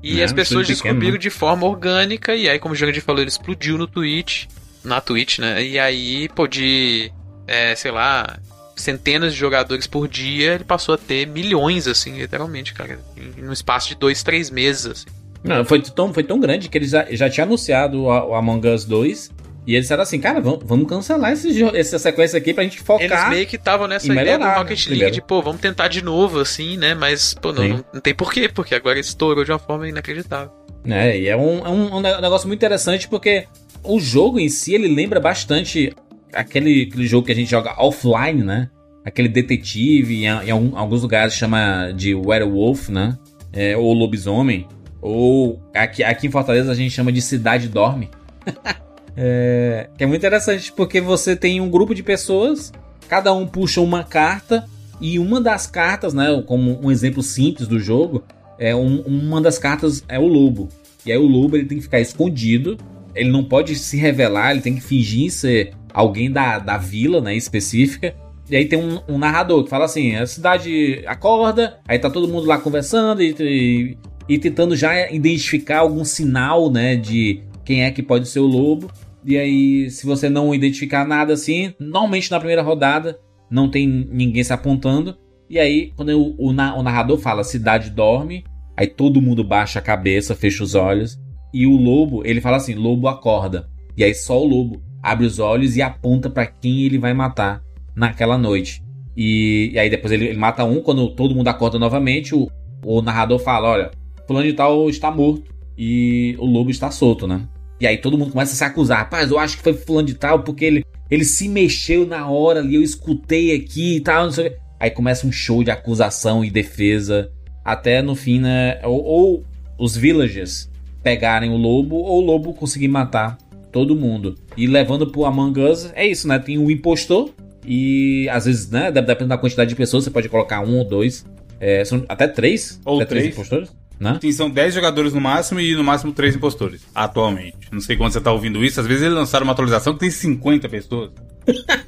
E é, as pessoas descobriram pequeno, né? de forma orgânica, e aí, como o Jurandir falou, ele explodiu no Twitch, na Twitch, né? E aí, pô, de, é, sei lá, centenas de jogadores por dia, ele passou a ter milhões, assim, literalmente, cara, no espaço de dois, três meses, assim. Não, foi tão, foi tão grande que ele já, já tinha anunciado o Among Us 2 e eles disseram assim, cara, vamos, vamos cancelar esse, essa sequência aqui pra gente focar. Eles meio que estavam nessa ideia do Rocket League de, pô, vamos tentar de novo, assim, né? Mas, pô, não, não, não, tem porquê, porque agora estourou de uma forma inacreditável. É, e é um, é um, um negócio muito interessante porque o jogo em si, ele lembra bastante aquele, aquele jogo que a gente joga offline, né? Aquele detetive, em, em alguns lugares chama de werewolf, né? É, ou lobisomem. Ou aqui, aqui em Fortaleza a gente chama de cidade dorme. *laughs* É, é muito interessante porque você tem um grupo de pessoas, cada um puxa uma carta e uma das cartas, né, como um exemplo simples do jogo, é um, uma das cartas é o lobo. E aí o lobo ele tem que ficar escondido, ele não pode se revelar, ele tem que fingir ser alguém da, da vila, né, específica. E aí tem um, um narrador que fala assim: a cidade acorda, aí tá todo mundo lá conversando e, e, e tentando já identificar algum sinal, né, de quem é que pode ser o lobo. E aí, se você não identificar nada assim, normalmente na primeira rodada não tem ninguém se apontando. E aí, quando o, o, narrador fala cidade dorme, aí todo mundo baixa a cabeça, fecha os olhos. E o lobo, ele fala assim: lobo acorda. E aí só o lobo abre os olhos e aponta para quem ele vai matar naquela noite. E, e aí depois ele, ele, mata um, quando todo mundo acorda novamente, o, o narrador fala: olha, fulano de tal está morto e o lobo está solto, né? E aí todo mundo começa a se acusar. Rapaz, eu acho que foi fulano de tal, porque ele, ele se mexeu na hora ali, eu escutei aqui e tal, não sei o que. Aí começa um show de acusação e defesa. Até no fim, né? Ou, ou os villagers pegarem o lobo, ou o lobo conseguir matar todo mundo. E levando pro Among Us, é isso, né? Tem o impostor. E às vezes, né? Dependendo da quantidade de pessoas, você pode colocar um ou dois. É, são até três. Ou até três. três impostores. Né? Sim, são 10 jogadores no máximo e no máximo 3 impostores, atualmente. Não sei quando você tá ouvindo isso, às vezes eles lançaram uma atualização que tem 50 pessoas. *laughs*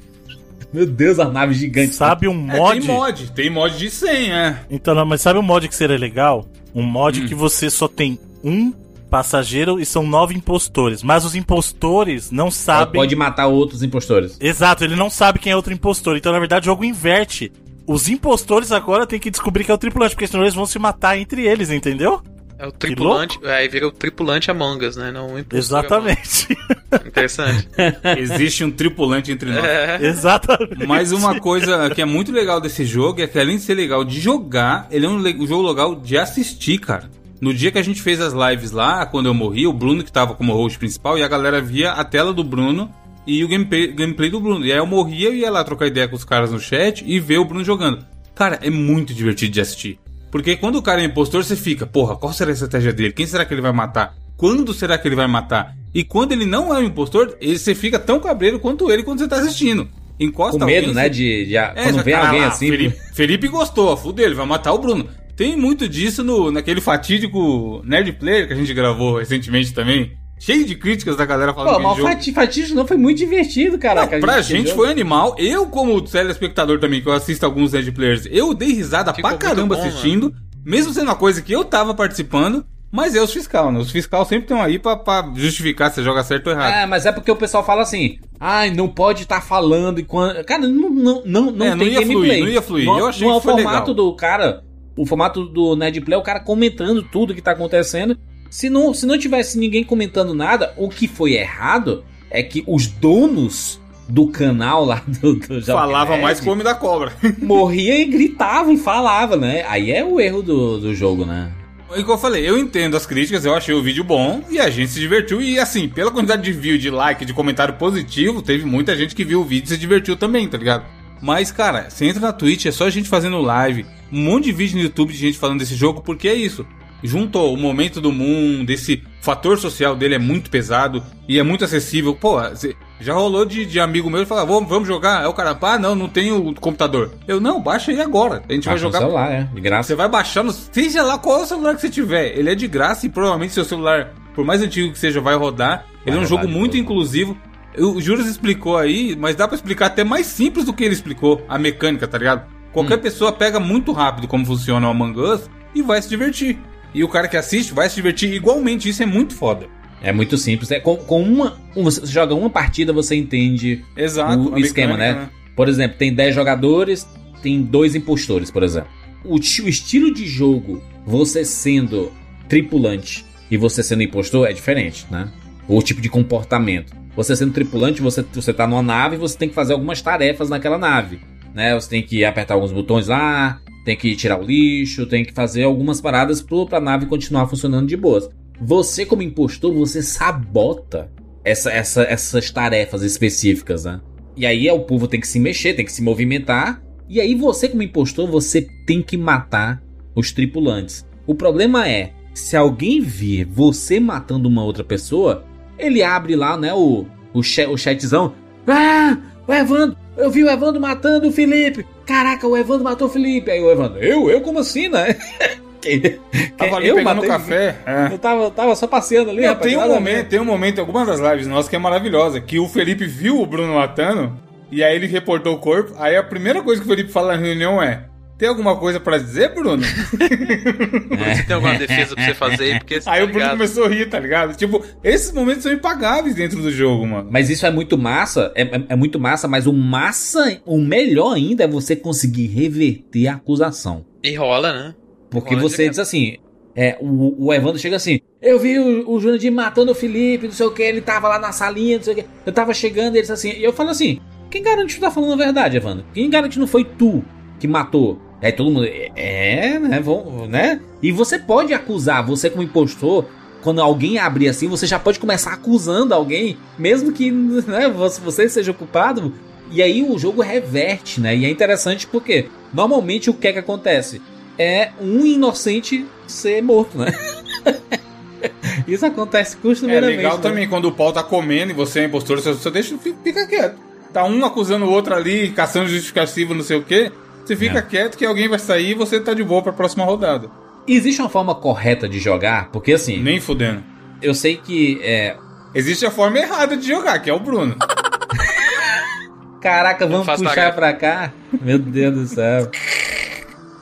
Meu Deus, a nave gigante. Sabe um É, mod? tem mod, tem mod de 100, é. Então, não, mas sabe um mod que seria legal? Um mod que você só tem um passageiro e são nove impostores. Mas os impostores não Ela sabem. pode matar outros impostores. Exato, ele não sabe quem é outro impostor. Então, na verdade, o jogo inverte. Os impostores agora têm que descobrir que é o tripulante, porque senão eles vão se matar entre eles, entendeu? É o tripulante. Aí vira o tripulante Among Us, né? Não o impostor Exatamente. Interessante. *laughs* Existe um tripulante entre nós. É. *laughs* Exatamente. Mas uma coisa que é muito legal desse jogo é que além de ser legal de jogar, ele é um, um jogo legal de assistir, cara. No dia que a gente fez as lives lá, quando eu morri, o Bruno que tava como host principal e a galera via a tela do Bruno e o gameplay, gameplay do Bruno. E aí eu morria e ia lá trocar ideia com os caras no chat e ver o Bruno jogando. Cara, é muito divertido de assistir. Porque quando o cara é impostor, você fica, porra, qual será a estratégia dele? Quem será que ele vai matar? Quando será que ele vai matar? E quando ele não é um impostor, ele, você fica tão cabreiro quanto ele quando você tá assistindo. Encosta Com medo, alguém, né? você- De, de é, quando vem alguém "Ah, assim. Felipe, *laughs* Felipe gostou, fudeu, ele vai matar o Bruno. Tem muito disso no, naquele fatídico Nerd Player que a gente gravou recentemente também. Cheio de críticas da galera falando Pô, que mas o. Fati- Fatídico não foi muito divertido, caraca. Não, pra que gente jogo. foi animal. Eu, como telespectador também, que eu assisto alguns Nerd Players, eu dei risada Ficou pra caramba bom, assistindo. Mesmo sendo uma coisa que eu tava participando. Mas é os fiscal, né? Os fiscal sempre estão aí pra, pra justificar se joga certo ou errado. É, mas é porque o pessoal fala assim, ai, não pode estar falando enquanto. Cara, não, não, não, não É, não tem ia gameplay. fluir, não ia fluir. No, Eu achei no que foi formato legal. do cara, o formato do Nerd Play, é o cara comentando tudo que tá acontecendo. Se não, se não tivesse ninguém comentando nada, o que foi errado é que os donos do canal lá do, do Jovem Falava Nerd mais que o Homem da Cobra. *laughs* morria e gritava e falava, né? Aí é o erro do, do jogo, né? E como eu falei, eu entendo as críticas, eu achei o vídeo bom e a gente se divertiu. E assim, pela quantidade de view, de like, de comentário positivo, teve muita gente que viu o vídeo e se divertiu também, tá ligado? Mas, cara, você entra na Twitch, é só gente fazendo live, um monte de vídeo no YouTube de gente falando desse jogo, porque é isso. Juntou o momento do mundo, esse fator social dele é muito pesado e é muito acessível. Pô, já rolou de, de amigo meu falar, vamos, vamos jogar? Aí o cara, pá, não, não tenho computador. Eu, não, baixa aí agora. A gente vai Baixa no jogar celular, é, de graça. você vai baixando, seja lá qual é o celular que você tiver. Ele é de graça e provavelmente seu celular, por mais antigo que seja, vai rodar. Ele é um jogo muito inclusivo. O Juras explicou aí, mas dá pra explicar até mais simples do que ele explicou, a mecânica, tá ligado? Hum. Qualquer pessoa pega muito rápido como funciona o Among Us e vai se divertir. E o cara que assiste vai se divertir igualmente, isso é muito foda. É muito simples. É, com, com uma, um- Você joga uma partida, você entende Exato. o esquema, mecânica, né? Por exemplo, tem 10 jogadores, tem dois impostores, por exemplo. O, o estilo de jogo, você sendo tripulante e você sendo impostor, é diferente, né? O tipo de comportamento. Você sendo tripulante, você, você tá numa nave e você tem que fazer algumas tarefas naquela nave. Né? Você tem que apertar alguns botões lá, tem que tirar o lixo, tem que fazer algumas paradas pro, pra nave continuar funcionando de boas. Você, como impostor, você sabota essa, essa, essas tarefas específicas, né? E aí é, o povo tem que se mexer, tem que se movimentar. E aí você, como impostor, você tem que matar os tripulantes. O problema é, se alguém vir você matando uma outra pessoa, ele abre lá, né, o, o, chat, o chatzão. Ah, o Evandro, eu vi o Evandro matando o Felipe. Caraca, o Evandro matou o Felipe. Aí o Evandro, eu? Eu como assim, né? *laughs* Quem- Tava ali eu pegando matei- café. é. Eu tava, tava só passeando ali, Não, rapaz, tem um momento, tem um momento, em alguma das lives nossas que é maravilhosa, que o Felipe viu o Bruno matando, e aí ele reportou o corpo, aí a primeira coisa que o Felipe fala na reunião é, tem alguma coisa pra dizer, Bruno? *laughs* Você tem alguma defesa pra você fazer aí? Porque você aí tá o Bruno ligado. começou a rir, tá ligado? Tipo, esses momentos são impagáveis dentro do jogo, mano. Mas isso é muito massa, é, é- é muito massa, mas o massa, o melhor ainda é você conseguir reverter a acusação. E rola, né? Porque Rola você diz assim, é, o, o Evandro chega assim, eu vi o, o Jurandir matando o Felipe, não sei o que, ele tava lá na salinha, não sei o que, eu tava chegando, ele disse assim, e eu falo assim, quem garante que tu tá falando a verdade, Evandro? Quem garante que não foi tu que matou? Aí todo mundo, é, né, vão, né? E você pode acusar, você como impostor, quando alguém abrir assim, você já pode começar acusando alguém, mesmo que né, você seja culpado. E aí o jogo reverte, né? E é interessante porque normalmente o que é que acontece? É um inocente ser morto, né? *laughs* Isso acontece É costumeiramente. legal né? também quando o pau tá comendo e você é impostor, você deixa, fica quieto. Tá um acusando o outro ali, caçando justificativa, não sei o quê. Você fica É. quieto que alguém vai sair e você tá de boa pra próxima rodada. Existe uma forma correta de jogar? Porque assim, Nem fudendo. eu sei que é. Existe a forma errada de jogar, que é o Bruno. *laughs* Caraca, vamos puxar pra cá? Meu Deus do céu.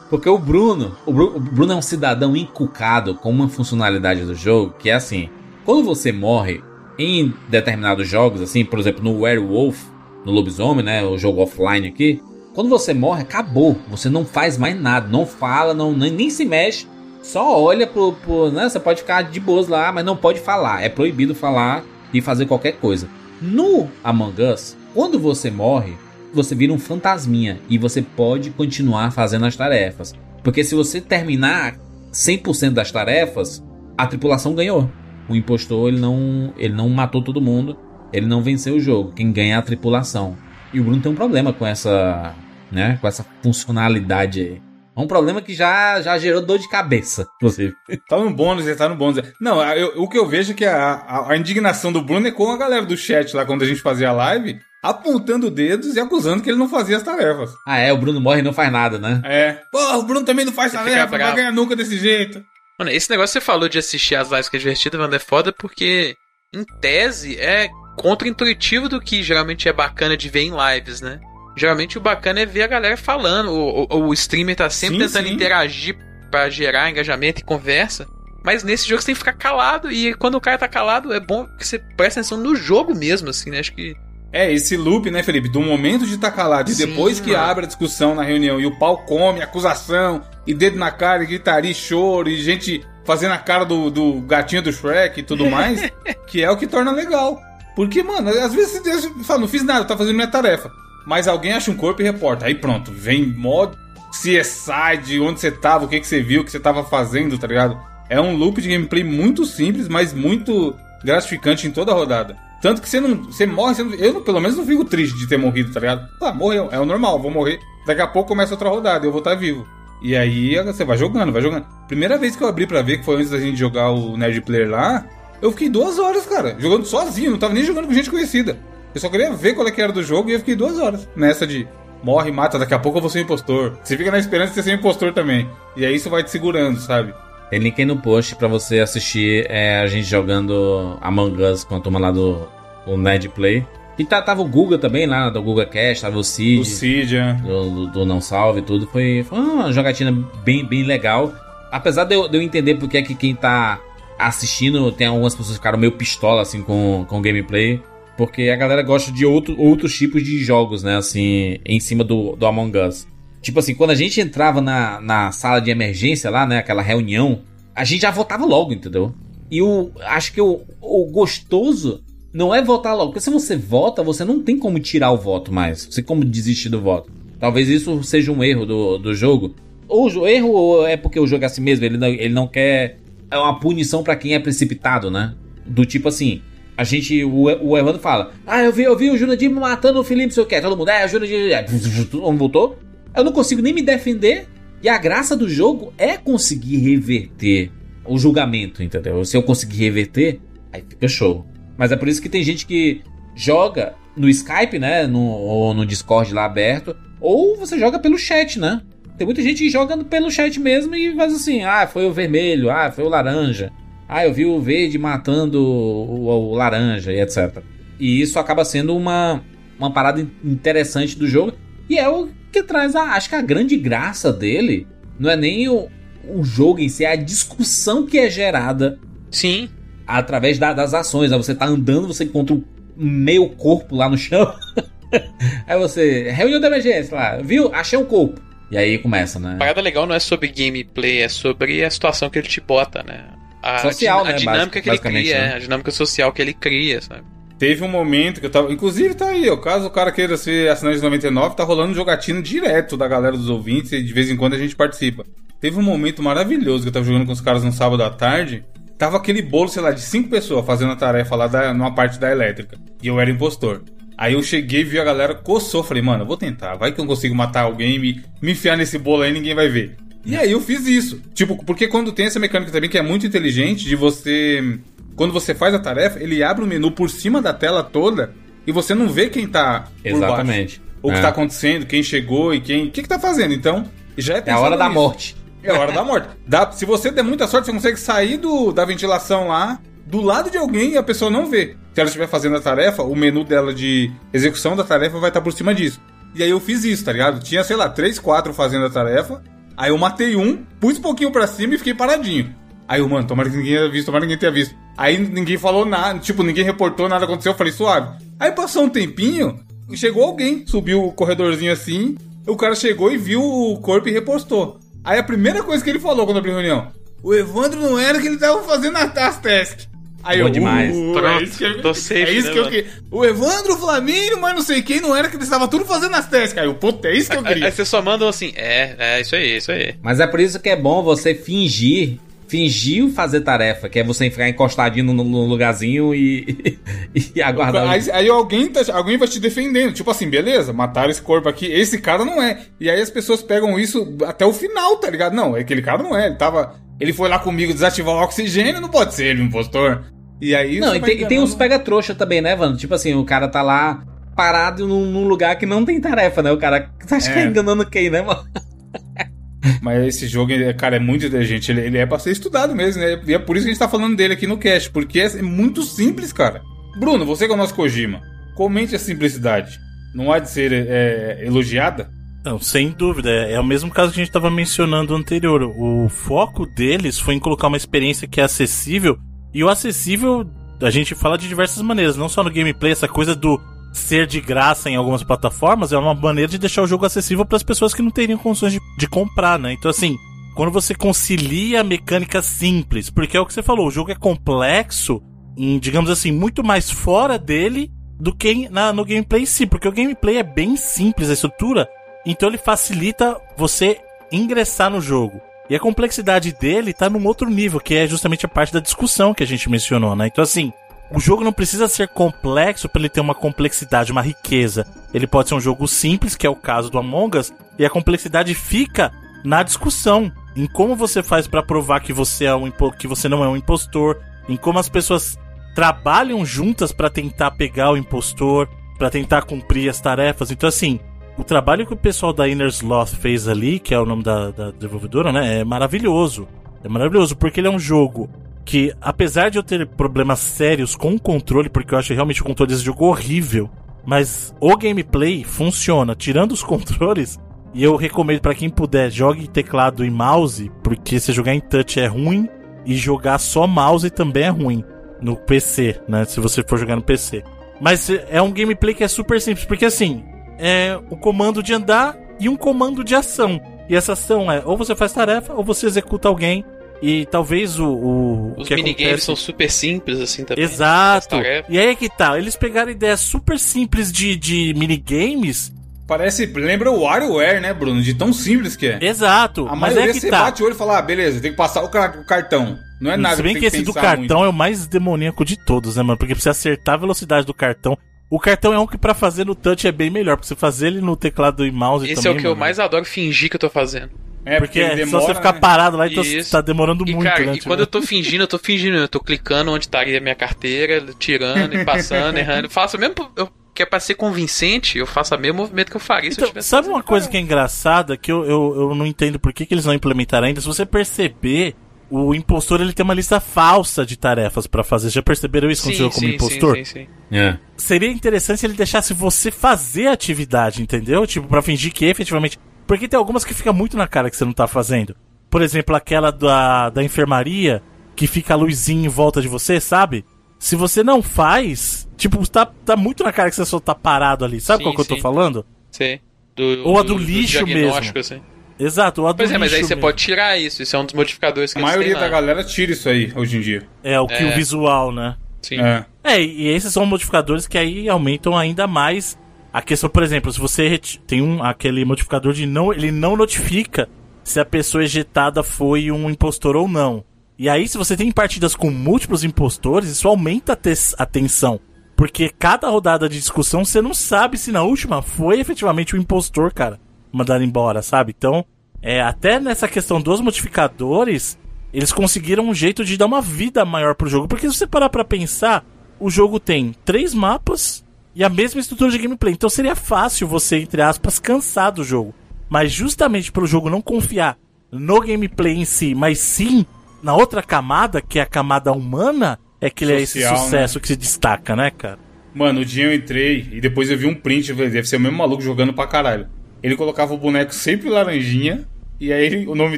Porque o Bruno, o Bru- o Bruno é um cidadão inculcado com uma funcionalidade do jogo que é assim: quando você morre em determinados jogos, assim, por exemplo, no Werewolf, no Lobisomem, né, o jogo offline aqui, quando você morre, acabou. Você não faz mais nada, não fala, não nem, nem se mexe, só olha pro, pro, né, você pode ficar de boas lá, mas não pode falar. É proibido falar e fazer qualquer coisa. No Among Us, quando você morre, você vira um fantasminha e você pode continuar fazendo as tarefas. Porque se você terminar 100% das tarefas, a tripulação ganhou. O impostor ele não, ele não matou todo mundo, ele não venceu o jogo. Quem ganha é a tripulação. E o Bruno tem um problema com essa, né, com essa funcionalidade aí. É um problema que já, já gerou dor de cabeça, inclusive. *laughs* Tá no bônus, ele tá no bônus. Não, eu- o que eu vejo é que a, a- a indignação do Bruno é com a galera do chat lá quando a gente fazia a live, apontando dedos e acusando que ele não fazia as tarefas. Ah, é, o Bruno morre e não faz nada, né? É. Pô, o Bruno também não faz Você tarefa, não vai ganhar nunca desse jeito. Mano, esse negócio que você falou de assistir as lives que é divertido, mano, é foda porque, em tese, é contra-intuitivo do que geralmente é bacana de ver em lives, né? Geralmente o bacana é ver a galera falando, o, o, o streamer tá sempre Sim, tentando sim. interagir pra gerar engajamento e conversa. Mas nesse jogo você tem que ficar calado, e quando o cara tá calado, é bom que você preste atenção no jogo mesmo, assim, né? Acho que. É, esse loop, né, Felipe? Do momento de estar calado e depois que mano. abre a discussão na reunião e o pau come, acusação, e dedo na cara, e gritaria, e choro, e gente fazendo a cara do, do gatinho do Shrek e tudo mais, *laughs* que é o que torna legal. Porque, mano, às vezes você fala, não fiz nada, tá fazendo minha tarefa. Mas alguém acha um corpo e reporta. Aí pronto, vem modo CSI de onde você tava, o que, que você viu, o que você tava fazendo, tá ligado? É um loop de gameplay muito simples, mas muito gratificante em toda a rodada. Tanto que você não. Você morre, você não- eu pelo menos não fico triste de ter morrido, tá ligado? Ah, morreu, é o normal, vou morrer. Daqui a pouco começa outra rodada eu vou estar vivo. E aí você vai jogando, vai jogando. Primeira vez que eu abri pra ver, que foi antes da gente jogar o Nerd Player lá, eu fiquei duas horas, cara, jogando sozinho, não tava nem jogando com gente conhecida. Eu só queria ver qual é que era do jogo e eu fiquei duas horas nessa de morre, mata, daqui a pouco eu vou ser um impostor. Você fica na esperança de ser um impostor também. E aí isso vai te segurando, sabe? Tem link aí no post pra você assistir é, a gente jogando Among Us com a turma lá do o Nerd Play. E tá, tava o Guga também lá, do Guga Cast, tava o Cid, O Cydia. do, do- do Não Salve e tudo. Foi, foi uma jogatina bem, bem legal. Apesar de eu, de eu entender porque é que quem tá assistindo, tem algumas pessoas que ficaram meio pistola assim com, com gameplay. Porque a galera gosta de outro, outros tipos de jogos, né? Assim, em cima do, do Among Us. Tipo assim, quando a gente entrava na, na sala de emergência lá, né? Aquela reunião, a gente já votava logo, entendeu? E o, acho que o, o gostoso não é votar logo. Porque se você vota, você não tem como tirar o voto mais. Você tem como desistir do voto. Talvez isso seja um erro do, do jogo. Ou o erro ou é porque o jogo é assim mesmo, ele não, ele não quer. É uma punição pra quem é precipitado, né? Do tipo assim. A gente, o, o Evandro fala: Ah, eu vi, eu vi o Jurandir matando o Felipe, não sei o que. Todo mundo, é, o Jurandir. É, todo mundo votou. Eu não consigo nem me defender. E a graça do jogo é conseguir reverter o julgamento, entendeu? Se eu conseguir reverter, aí fica show. Mas é por isso que tem gente que joga no Skype, né? No, ou no Discord lá aberto. Ou você joga pelo chat, né? Tem muita gente jogando pelo chat mesmo e faz assim: ah, foi o vermelho, ah, foi o laranja, ah, eu vi o verde matando o, o- o laranja e etc. E isso acaba sendo uma, uma parada in- interessante do jogo. E é o que traz, a, acho que a grande graça dele não é nem o, o jogo em si, é a discussão que é gerada Sim. através da- das ações. Né? Você tá andando, você encontra um meio corpo lá no chão. *laughs* aí você. Reunião de emergência lá, viu? Achei um corpo. E aí começa, né? A parada legal não é sobre gameplay, é sobre a situação que ele te bota, né? A, Social, a né, dinâmica basic- que ele cria, né? a dinâmica social que ele cria, sabe? Teve um momento que eu tava. Inclusive tá aí, ó. Caso o cara queira ser assinante de 99, tá rolando jogatina direto da galera dos ouvintes e de vez em quando a gente participa. Teve um momento maravilhoso que eu tava jogando com os caras no sábado à tarde. Tava aquele bolo, sei lá, de cinco pessoas fazendo a tarefa lá da, numa parte da elétrica. E eu era impostor. Aí eu cheguei, vi a galera, coçou. Falei, mano, eu vou tentar. Vai que eu consigo matar alguém e me, me enfiar nesse bolo aí ninguém vai ver. E aí eu fiz isso. Tipo, porque quando tem essa mecânica também que é muito inteligente de você. Quando você faz a tarefa, ele abre o menu por cima da tela toda e você não vê quem tá por baixo. Exatamente. O que É. tá acontecendo, quem chegou e quem. O que, que tá fazendo? Então, já é É a hora da nisso. morte. É a hora da morte. Dá, se você der muita sorte, você consegue sair do, da ventilação lá, do lado de alguém e a pessoa não vê. Se ela estiver fazendo a tarefa, o menu dela de execução da tarefa vai estar por cima disso. E aí eu fiz isso, tá ligado? Tinha, sei lá, três, quatro fazendo a tarefa. Aí eu matei um, pus um pouquinho pra cima e fiquei paradinho. Aí eu, mano, tomara que ninguém tenha visto, tomara que ninguém tenha visto. Aí ninguém falou nada, tipo, ninguém reportou, nada aconteceu, eu falei, suave. Aí passou um tempinho, chegou alguém, subiu o corredorzinho assim, o cara chegou e viu o corpo e repostou. Aí a primeira coisa que ele falou quando abriu a reunião, o Evandro não era que ele tava fazendo as tasks. Aí Bom eu, demais. "Uh, Pronto, é isso que, eu- tô safe, é isso né, que eu mano? queria. O Evandro, o Flamínio, mas não sei quem, não era que eles estavam tudo fazendo as tasks. Aí eu, puta, é isso que eu Aí, queria. aí você só manda assim, é, é isso aí, isso aí. Mas é por isso que é bom você fingir. Fingir fazer tarefa, que é você ficar encostadinho no, no lugarzinho e, *laughs* e aguardar. Aí, aí alguém, tá, alguém vai te defendendo. Tipo assim, beleza, mataram esse corpo aqui. Esse cara não é. E aí as pessoas pegam isso até o final, tá ligado? Não, aquele cara não é. Ele tava. Ele foi lá comigo desativar o oxigênio, não pode ser ele, um impostor. E aí. Não, e tem, e tem uns pega-trouxa também, né, Vando? Tipo assim, o cara tá lá parado num, num lugar que não tem tarefa, né? O cara acha que É. é enganando quem, né, mano? *laughs* Mas esse jogo, cara, é muito inteligente. Ele, ele é pra ser estudado mesmo, né? E é por isso que a gente tá falando dele aqui no cast. Porque é muito simples, cara. Bruno, você que é o nosso Kojima, comente a simplicidade. Não há de ser é, elogiada? Não, sem dúvida. É, é o mesmo caso que a gente estava mencionando anterior. O foco deles foi em colocar uma experiência que é acessível. E o acessível, a gente fala de diversas maneiras, não só no gameplay, essa coisa do ser de graça em algumas plataformas é uma maneira de deixar o jogo acessível para as pessoas que não teriam condições de, de comprar, né? Então, assim, quando você concilia a mecânica simples, porque é o que você falou, o jogo é complexo, em, digamos assim, muito mais fora dele do que na, no gameplay em si, porque o gameplay é bem simples, a estrutura, então ele facilita você ingressar no jogo. E a complexidade dele tá num outro nível, que é justamente a parte da discussão que a gente mencionou, né? Então, assim, o jogo não precisa ser complexo para ele ter uma complexidade, uma riqueza. Ele pode ser um jogo simples, que é o caso do Among Us, e a complexidade fica na discussão, em como você faz para provar que você é um que você não é um impostor, em como as pessoas trabalham juntas para tentar pegar o impostor, para tentar cumprir as tarefas. Então assim, o trabalho que o pessoal da Inner Sloth fez ali, que é o nome da, da desenvolvedora, né, é maravilhoso. É maravilhoso porque ele é um jogo que, apesar de eu ter problemas sérios com o controle, porque eu acho realmente o controle desse jogo horrível, mas o gameplay funciona, tirando os *laughs* controles. E eu recomendo pra quem puder, jogue teclado e mouse, porque se jogar em touch é ruim e jogar só mouse também é ruim no PC, né? Se você for jogar no PC. Mas é um gameplay que é super simples, porque assim, é o comando de andar e um comando de ação. E essa ação é ou você faz tarefa ou você executa alguém. E talvez o, o, Os que minigames acontece... são super simples, assim, também. Exato. E aí é que tá, eles pegaram ideias super simples de, de minigames. Parece, lembra o WarioWare, né, Bruno? De tão simples que é. Exato. A mas maioria é que você tá. bate o olho e fala, ah, beleza, tem que passar o, car- o cartão. Não é nada Se bem tem que esse do cartão muito. é o mais demoníaco de todos, né, mano? Porque pra você acertar a velocidade do cartão. O cartão é um que pra fazer no touch é bem melhor. Pra você fazer ele no teclado e mouse Esse também. é o que eu mano. mais adoro fingir que eu tô fazendo. É, Porque, ele é demora, só você ficar né? parado lá, então Isso. tá demorando E, muito, cara, né? e quando eu tô fingindo, eu tô fingindo, eu tô clicando onde estaria a minha carteira, tirando e passando, *laughs* errando. Eu faço mesmo, eu que é pra ser convincente, eu faço o mesmo movimento que eu faria se eu Então, tivesse. sabe uma coisa que é engraçada, que eu, eu, eu não entendo por que, que eles não implementaram ainda? Se você perceber, o impostor ele tem uma lista falsa de tarefas pra fazer. Já perceberam isso quando sim, você como sim, impostor? sim, sim, sim. É. Seria interessante se ele deixasse você fazer a atividade, entendeu? Tipo, pra fingir que efetivamente. Porque tem algumas que fica muito na cara que você não tá fazendo. Por exemplo, aquela da, da enfermaria, que fica a luzinha em volta de você, sabe? Se você não faz, tipo, tá, tá muito na cara que você só tá parado ali. Sabe Sim, qual que eu tô falando? Sim. Do, Ou a do lixo diagnóstico, mesmo. Assim. Exato, o Pois é, mas aí lixo você mesmo. pode tirar isso. Isso é um dos modificadores que A eles maioria têm da lá. galera tira isso aí hoje em dia. É, o que É. o visual, né? Sim. É. É, e esses são modificadores que aí aumentam ainda mais a questão, por exemplo, se você tem um aquele modificador de não, ele não notifica se a pessoa ejetada foi um impostor ou não. E aí, se você tem partidas com múltiplos impostores, isso aumenta a, a tensão. Porque cada rodada de discussão você não sabe se na última foi efetivamente o impostor, cara, mandado embora, sabe? Então, é, até nessa questão dos modificadores, eles conseguiram um jeito de dar uma vida maior pro jogo. Porque se você parar pra pensar, o jogo tem três mapas e a mesma estrutura de gameplay. Então seria fácil você, entre aspas, cansar do jogo. Mas justamente pelo jogo não confiar no gameplay em si, mas sim na outra camada, que é a camada humana, é que ele é esse Social, sucesso que se destaca, né, cara? Mano, o dia eu entrei e depois eu vi um print, eu falei, deve ser o mesmo maluco jogando pra caralho. Ele colocava o boneco sempre laranjinha, e aí ele- o nome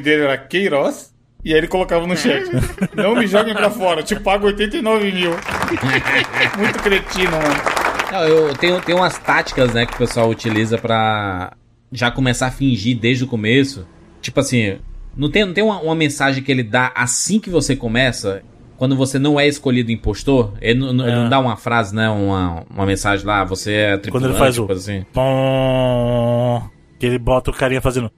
dele era Queiroz, e aí ele colocava no chat. Não me joguem pra fora, te pago 89 mil. *laughs* Muito cretino, mano. Não, eu tenho, tenho umas táticas, né, que o pessoal utiliza pra já começar a fingir desde o começo. Tipo assim, não tem, não tem uma, uma mensagem que ele dá assim que você começa, quando você não é escolhido impostor? Ele, não- não- ele É. não dá uma frase, né, uma, uma mensagem lá, você é tripulante, ele faz o- coisa assim. Pom, que ele bota o carinha fazendo.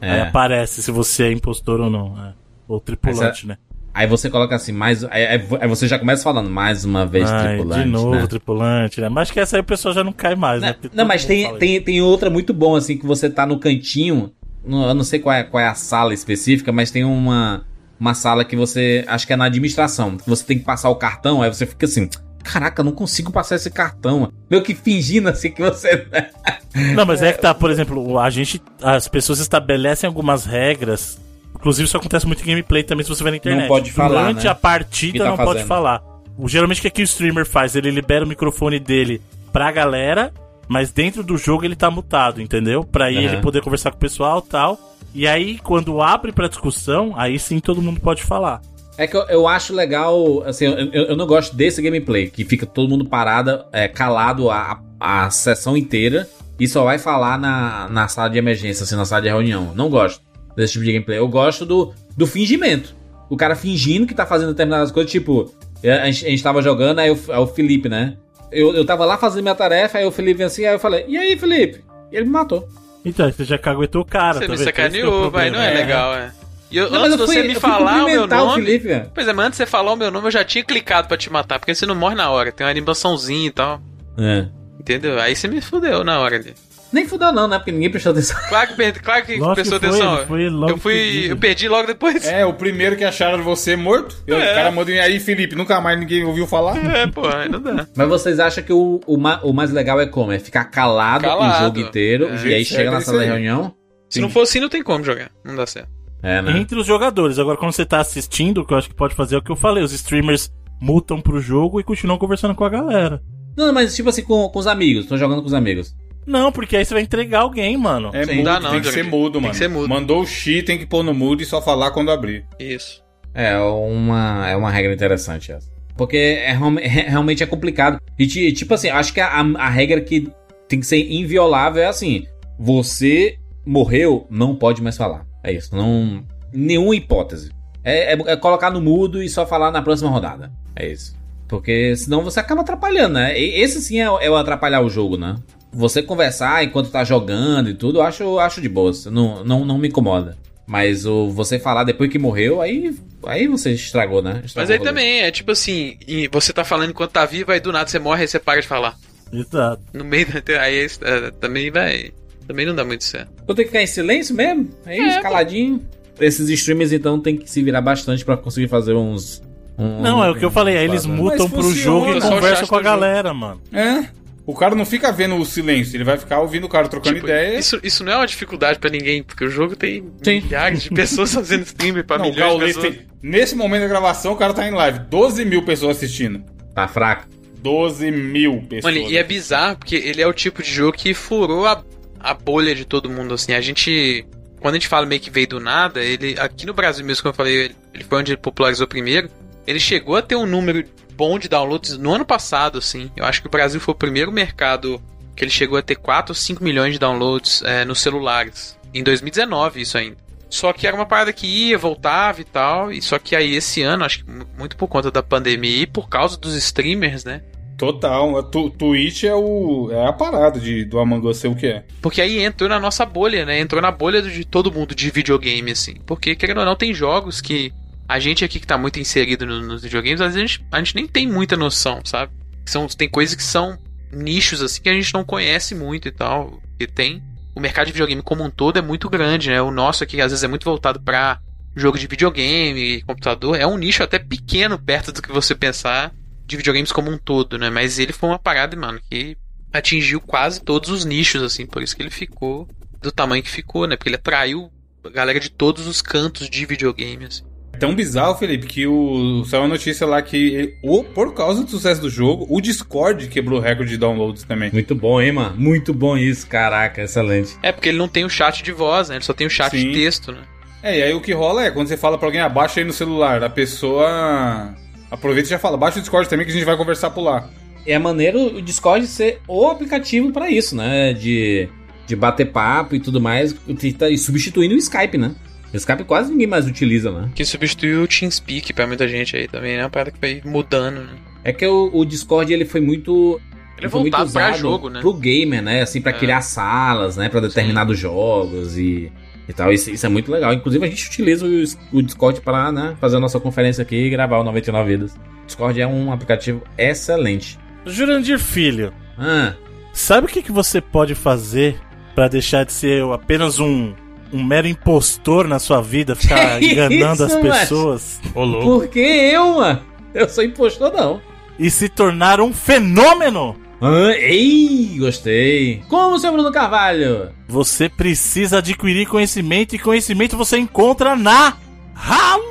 É. Aí aparece se você é impostor ou não. é. Ou tripulante, né? Aí você coloca assim, mais. Aí, aí- você já começa falando, mais uma vez Ai, tripulante. de novo, né? tripulante, né? Mas que essa aí o pessoal já não cai mais, né? Não, Porque não, mas tem, tem, tem outra muito bom, assim, que você tá no cantinho. no- eu não sei qual é, qual é a sala específica, mas tem uma, uma sala que você. Acho que é na administração. Você tem que passar o cartão, aí você fica assim. Caraca, eu não consigo passar esse cartão. Meio que fingindo assim que você. *laughs* Não, mas é que tá, por exemplo, a gente. As pessoas estabelecem algumas regras. Inclusive, isso acontece muito em gameplay também, se você ver na internet. pode falar, Durante né? a partida tá não pode fazendo. falar. O, geralmente o que, é que o streamer faz? Ele libera o microfone dele pra galera, mas dentro do jogo ele tá mutado, entendeu? Pra aí Aham. ele poder conversar com o pessoal e tal. E aí, quando abre pra discussão, aí sim todo mundo pode falar. É que eu, eu acho legal, assim, eu, eu- não gosto desse gameplay, que fica todo mundo parado, é, calado a, a, a sessão inteira e só vai falar na, na sala de emergência, assim, na sala de reunião. Não gosto desse tipo de gameplay. Eu gosto do, do fingimento. O cara fingindo que tá fazendo determinadas coisas, tipo, a gente, a gente tava jogando, aí o, aí o Felipe, né? Eu, eu tava lá fazendo minha tarefa, aí o Felipe vem assim, aí eu falei, e aí, Felipe? E ele me matou. Então, você já caguetou o cara, Você tá me é sacaneou, vai, não é, É. legal, é. E eu, Não, antes de você fui- me falar o meu cumprimentar o nome. Felipe, pois é, mas antes de você falar o meu nome, eu já tinha clicado pra te matar, porque você não morre na hora, tem uma animaçãozinha e tal. É. Entendeu? Aí você me fudeu na hora ali. Nem fudeu não, né? Porque ninguém prestou atenção. *laughs* Claro que, claro que Lógico prestou que foi, atenção. foi logo eu fui. seguido. Eu perdi logo depois. É, É, o primeiro que acharam de você morto. É. O cara mandou, e aí, Felipe, nunca mais ninguém ouviu falar? *laughs* pô, aí não dá. Mas vocês acham que o, o, o mais legal é como? É ficar calado, Calado. o jogo inteiro É. e aí certo chega é na isso sala de aí. reunião? Se não for assim, não tem como jogar. Não dá certo. É, né? Entre os jogadores. Agora, quando você tá assistindo, o que eu acho que pode fazer é o que eu falei. Os streamers mutam pro jogo e continuam conversando com a galera. Não, mas tipo assim, com, com os amigos. Tô jogando com os amigos. Não, porque aí você vai entregar alguém, mano. É Sim, mudo, dá não, tem que ser mudo, Tem mano. que ser mudo. Mandou o X, tem que pôr no mudo e só falar quando abrir. Isso. É uma, é uma regra interessante essa. Porque é, *laughs* é- realmente é complicado. E ti- tipo assim, acho que a- a regra que tem que ser inviolável é assim: você morreu, não pode mais falar. É isso. Não. Nenhuma hipótese. É, é- é colocar no mudo e só falar na próxima rodada. É isso. Porque senão você acaba atrapalhando, né? E- Esse sim é, o- é o atrapalhar o jogo, né? Você conversar enquanto tá jogando e tudo, eu acho, eu acho de boa. Não, não, não me incomoda. Mas o você falar depois que morreu, aí, aí você estragou, né? Estragou Mas aí também é tipo assim: e você tá falando enquanto tá vivo, aí do nada você morre e você para de falar. Exato. No meio da. Aí é, também vai. Também não dá muito certo. Eu tenho que ficar em silêncio mesmo? É isso, caladinho. Esses streamers então tem que se virar bastante pra conseguir fazer uns, Um- Não, é o que eu falei, aí eles mutam pro funciona, jogo e conversam com a jogo. galera, mano. É. O cara não fica vendo o silêncio, ele vai ficar ouvindo o cara trocando Tipo, ideia. isso, isso não é uma dificuldade pra ninguém, porque o jogo tem Sim. milhares de *laughs* pessoas fazendo stream pra Não, o milhões de pessoas. tem... Nesse momento da gravação, o cara tá em live. 12 mil pessoas assistindo. Tá fraco. 12 mil pessoas. Mano, e é bizarro, porque ele é o tipo de jogo que furou a, a bolha de todo mundo, assim. A gente. Quando a gente fala meio que veio do nada, ele. Aqui no Brasil mesmo, como eu falei, ele- foi onde ele popularizou primeiro. Ele chegou a ter um número bom de downloads no ano passado, assim. Eu acho que o Brasil foi o primeiro mercado que ele chegou a ter 4 ou 5 milhões de downloads é, nos celulares. Em 2019, isso ainda. Só que era uma parada que ia, voltava e tal. E só que aí esse ano, acho que mu- muito por conta da pandemia e por causa dos streamers, né? Total. Tu, Twitch é, o, é a parada de, do Among Us ser o que é. Porque aí entrou na nossa bolha, né? Entrou na bolha de todo mundo de videogame, assim. Porque, querendo ou não, tem jogos que a gente aqui que tá muito inserido no- nos videogames, às vezes a gente, a gente nem tem muita noção, sabe? São, tem coisas que são nichos, assim, que a gente não conhece muito e tal. E tem. O mercado de videogame como um todo é muito grande, né? O nosso aqui, às vezes, é muito voltado pra jogo de videogame, computador. É um nicho até pequeno perto do que você pensar de videogames como um todo, né? Mas ele foi uma parada, mano, que atingiu quase todos os nichos, assim, por isso que ele ficou do tamanho que ficou, né? Porque ele atraiu a galera de todos os cantos de videogame, assim. É tão bizarro, Felipe, que o saiu uma notícia lá que, ele- o, por causa do sucesso do jogo, o Discord quebrou o recorde de downloads também. Muito bom, hein, mano? Muito bom isso, caraca, excelente. É, porque ele não tem o chat de voz, né? Ele só tem o chat Sim. de texto, né? É, e aí o que rola é, quando você fala pra alguém, abaixa aí no celular, a pessoa aproveita e já fala, baixa o Discord também que a gente vai conversar por lá. É maneiro o Discord ser o aplicativo pra isso, né? De, de bater papo e tudo mais, e tá- e substituindo o Skype, né? O Skype quase ninguém mais utiliza, né? Que substituiu o TeamSpeak pra muita gente aí também, né? Uma parada que foi mudando, né? É que o, o Discord ele foi muito. Ele é foi muito voltado pra usado jogo, né? Pro gamer, né? Assim, pra É. criar salas, né? Pra determinados jogos e, e tal. Isso, isso é muito legal. Inclusive, a gente utiliza o, o Discord para né, fazer a nossa conferência aqui e gravar o 99 Vidas. Discord é um aplicativo excelente. Jurandir Filho, Ah, sabe o que, que você pode fazer pra deixar de ser apenas um, um mero impostor na sua vida, ficar *laughs* Que enganando isso, as pessoas Ô, louco. por que eu, mano? Eu sou impostor, não. e se tornar um fenômeno? Ah, ei, gostei. Como, seu Bruno Carvalho? Você precisa adquirir conhecimento e conhecimento você encontra na Halu!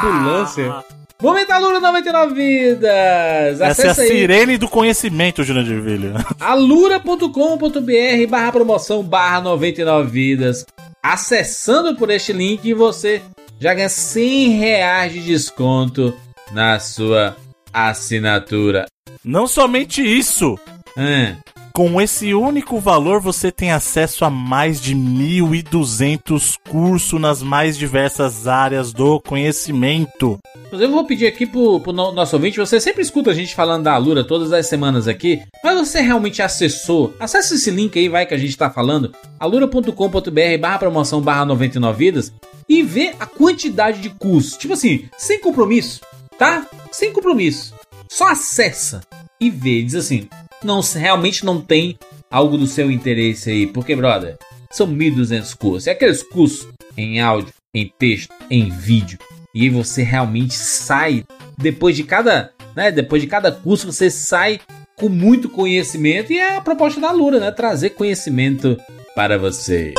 Ambulância. Momento Alura 99 Vidas. Essa é a Acesse aí sirene do conhecimento, Jurandir Filho. *laughs* alura.com.br barra promoção barra 99 vidas. Acessando por este link, você já ganha 100 reais de desconto na sua assinatura. Não somente isso, Hum, Com esse único valor, você tem acesso a mais de 1.200 cursos nas mais diversas áreas do conhecimento. Inclusive, eu vou pedir aqui pro, pro no- nosso ouvinte: você sempre escuta a gente falando da Alura todas as semanas aqui, mas você realmente acessou? Acesse esse link aí, vai que a gente tá falando, alura.com.br barra promoção barra 99 vidas e vê a quantidade de cursos. Tipo assim, sem compromisso, tá? Sem compromisso. Só acessa e vê. Diz assim: não, realmente não tem algo do seu interesse aí, porque, brother, são 1.200 cursos. É aqueles cursos em áudio, em texto, em vídeo. E aí você realmente sai depois de cada, né, depois de cada curso você sai com muito conhecimento e é a proposta da Lura, né, trazer conhecimento para você.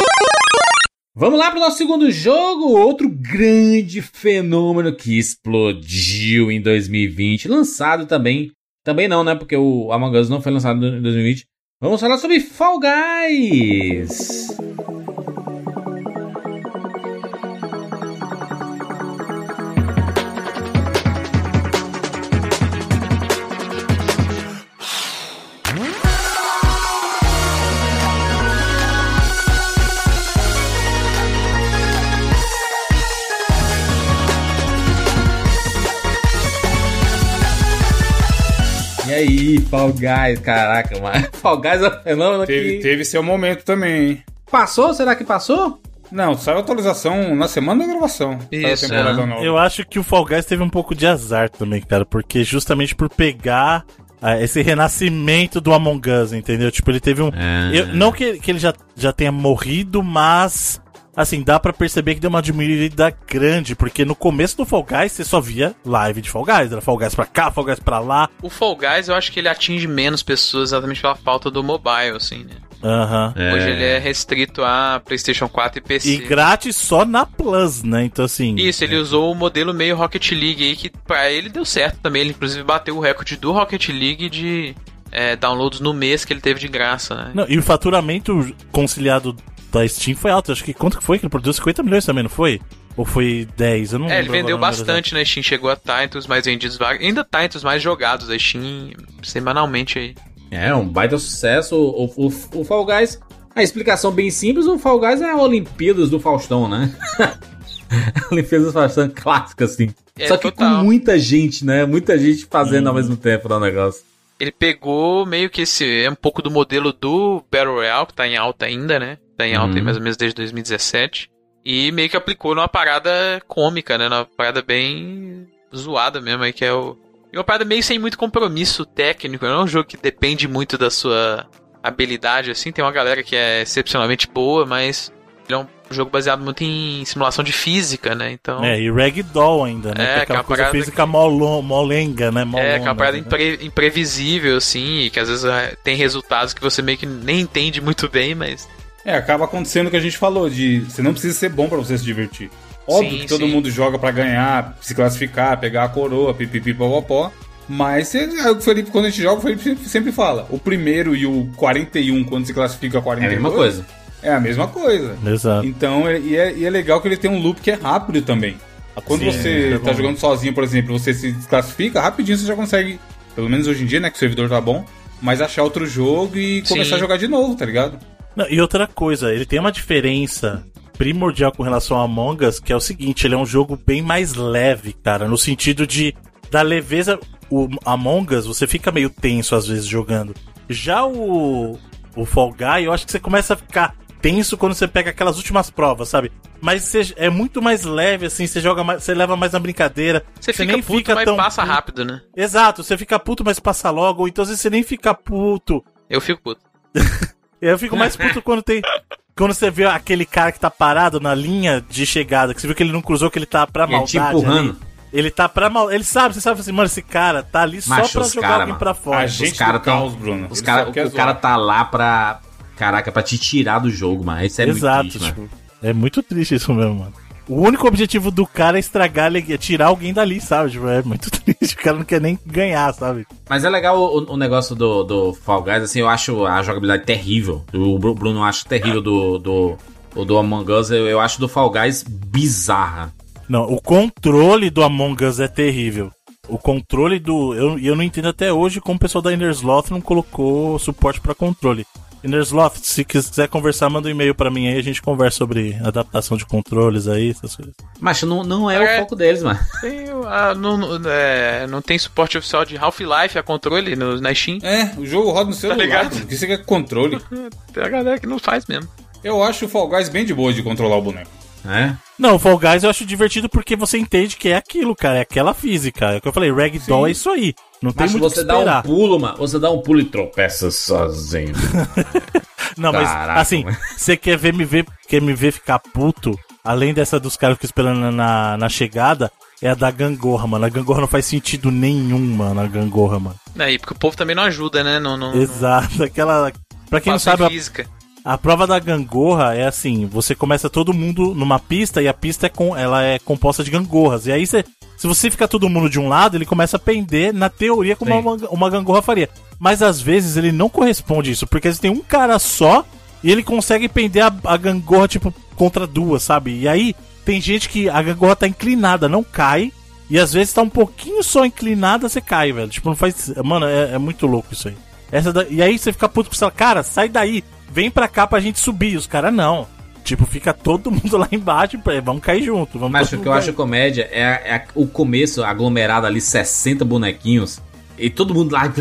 Vamos lá para o nosso segundo jogo, outro grande fenômeno que explodiu em 2020, lançado também, também não, né, porque o Among Us não foi lançado em 2020. Vamos falar sobre Fall Guys. Aí, Fall Guys, caraca, mano. *laughs* Fall Guys é um fenômeno Teve, que... teve seu momento também, hein? Passou? Será que passou? Não, saiu atualização na semana da gravação. A Isso, temporada é. nova. Eu acho que o Fall Guys teve um pouco de azar também, cara, porque justamente por pegar ah, esse renascimento do Among Us, entendeu? Tipo, ele teve um. É. eu- não que, que ele já, já tenha morrido, mas. Assim, dá pra perceber que deu uma diminuída grande, porque no começo do Fall Guys você só via live de Fall Guys. Era Fall Guys pra cá, Fall Guys pra lá. O Fall Guys, eu acho que ele atinge menos pessoas exatamente pela falta do mobile, assim, né? Aham. É. Hoje ele é restrito a PlayStation 4 e PC. E grátis só na Plus, né? Então, assim. Isso, ele usou o modelo meio Rocket League aí, que pra ele deu certo também. Ele inclusive bateu o recorde do Rocket League de é, downloads no mês que ele teve de graça, né? Não, e o faturamento conciliado da Steam foi alto. Acho que quanto que foi que ele produziu? 50 milhões também, não foi? Ou foi 10? Eu não É, ele vendeu bastante na Steam, chegou a estar entre os mais vendidos, ainda tá entre os mais jogados da Steam semanalmente aí. É, um baita sucesso. O, o, o Fall Guys, a explicação bem simples, o Fall Guys é a Olimpíadas do Faustão, né? *laughs* Olimpíadas do Faustão clássica, assim. É, Só que total. com muita gente, né? Muita gente fazendo ao mesmo tempo o negócio. Ele pegou meio que esse. É um pouco do modelo do Battle Royale, que tá em alta ainda, né? Tá em alta Uhum. aí mais ou menos desde 2017. E meio que aplicou numa parada cômica, né? Numa parada bem zoada mesmo, aí que é o. E uma parada meio sem muito compromisso técnico. Não é um jogo que depende muito da sua habilidade, assim. Tem uma galera que é excepcionalmente boa, mas ele é um jogo baseado muito em simulação de física, né? Então. É, e Ragdoll ainda, né? É, que é aquela aquela coisa parada física molo- molenga, né? É, que é uma parada né? impre- imprevisível, assim, e que às vezes é, tem resultados que você meio que nem entende muito bem, mas. É, acaba acontecendo o que a gente falou, de você não precisa ser bom pra você se divertir. Óbvio Sim, que todo sim. mundo joga pra ganhar, se classificar, pegar a coroa, pipipi, popopó. Mas é o que o Felipe, quando a gente joga, o Felipe sempre, fala. O primeiro e o 41, quando se classifica a É a 42... mesma coisa. É a mesma coisa. Exato. Então, é- e é, e é legal que ele tem um loop que é rápido também. Quando Sim, você é tá jogando sozinho, por exemplo, você se desclassifica, rapidinho você já consegue, pelo menos hoje em dia, né, que o servidor tá bom, mas achar outro jogo e Sim. começar a jogar de novo, tá ligado? Não, e outra coisa, ele tem uma diferença primordial com relação a Among Us, que é o seguinte, ele é um jogo bem mais leve, cara, no sentido de da leveza. O Among Us, você fica meio tenso às vezes jogando. Já o, o Fall Guy, eu acho que você começa a ficar tenso quando você pega aquelas últimas provas, sabe? Mas você- é muito mais leve, assim, você joga mais, você leva mais na brincadeira. Você fica puto, mas passa rápido, né? Exato, você fica puto, mas passa logo, ou então às vezes você nem fica puto. Eu fico puto. *laughs* Eu fico mais *laughs* puto quando tem. Quando você vê aquele cara que tá parado na linha de chegada, que você viu que ele não cruzou, que ele tá pra E é te maldade. empurrando. ali. Ele tá pra mal. Ele sabe, você sabe assim, mano, esse cara tá ali só Macho, pra os jogar cara, alguém mano. pra fora. A gente cara do tão- caos, Bruno. Os Ele cara, só quer o cara zoar. tá lá pra. Caraca, pra te tirar do jogo, mano. Isso é Exato, muito triste, mano. tipo, é muito triste isso mesmo, mano. O único objetivo do cara é estragar, é tirar alguém dali, sabe? Tipo, é muito *laughs* triste. O cara não quer nem ganhar, sabe? Mas é legal o, o negócio do, do Fall Guys, assim, eu acho a jogabilidade terrível. O Bru- Bruno acha terrível do, do, o do Among Us, eu, eu acho do Fall Guys bizarra. Não, o controle do Among Us é terrível. O controle do. Eu, eu não entendo até hoje como o pessoal da Innersloth não colocou suporte pra controle. Innersloth, se quiser conversar, manda um e-mail pra mim aí, a gente conversa sobre adaptação de controles aí, essas coisas. Mas não, não é, É. o foco deles, mano. *laughs* Tem, ah, não, não- é, não tem suporte oficial de Half-Life a controle no, na Steam. É, o jogo roda no celular, ligado? Bruno. O que você quer controle? *laughs* Tem a galera que não faz mesmo. Eu acho o Fall Guys bem de boa de controlar o boneco. É? Não, o Fall Guys eu acho divertido porque você entende que é aquilo, cara, é aquela física. É o que eu falei, Ragdoll é isso aí. Não tem Mas muito o que você dá um pulo, mano. Você dá um pulo e tropeça sozinho. *laughs* Não, mas Caraca, assim, mano. *laughs* você quer ver me ver, quer me ver ficar puto, além dessa dos caras que ficam esperando na, na chegada, é a da gangorra, mano. A gangorra não faz sentido nenhum, mano, a gangorra, mano. Aí, porque o povo também não ajuda, né? Não, não, Exato, *laughs* aquela. Pra quem não sabe, física. a prova da gangorra é assim: você começa todo mundo numa pista e a pista é com, ela é composta de gangorras. E aí você. Se você ficar todo mundo de um lado, ele começa a pender, na teoria, como uma, uma gangorra faria. Mas às vezes ele não corresponde a isso, porque você tem um cara só e ele consegue pender a, a gangorra, tipo, contra duas, sabe? E aí tem gente que a gangorra tá inclinada, não cai. E às vezes tá um pouquinho só inclinada, você cai, velho. Tipo, não faz. Mano, é, é muito louco isso aí. Essa da- E aí você fica puto com você, cara, sai daí, vem pra cá pra gente subir. Os caras não. Tipo, fica todo *laughs* mundo lá embaixo, vamos cair junto. Vamos Mas o que eu acho comédia é, é o começo aglomerado ali, 60 bonequinhos. E todo mundo lá *laughs*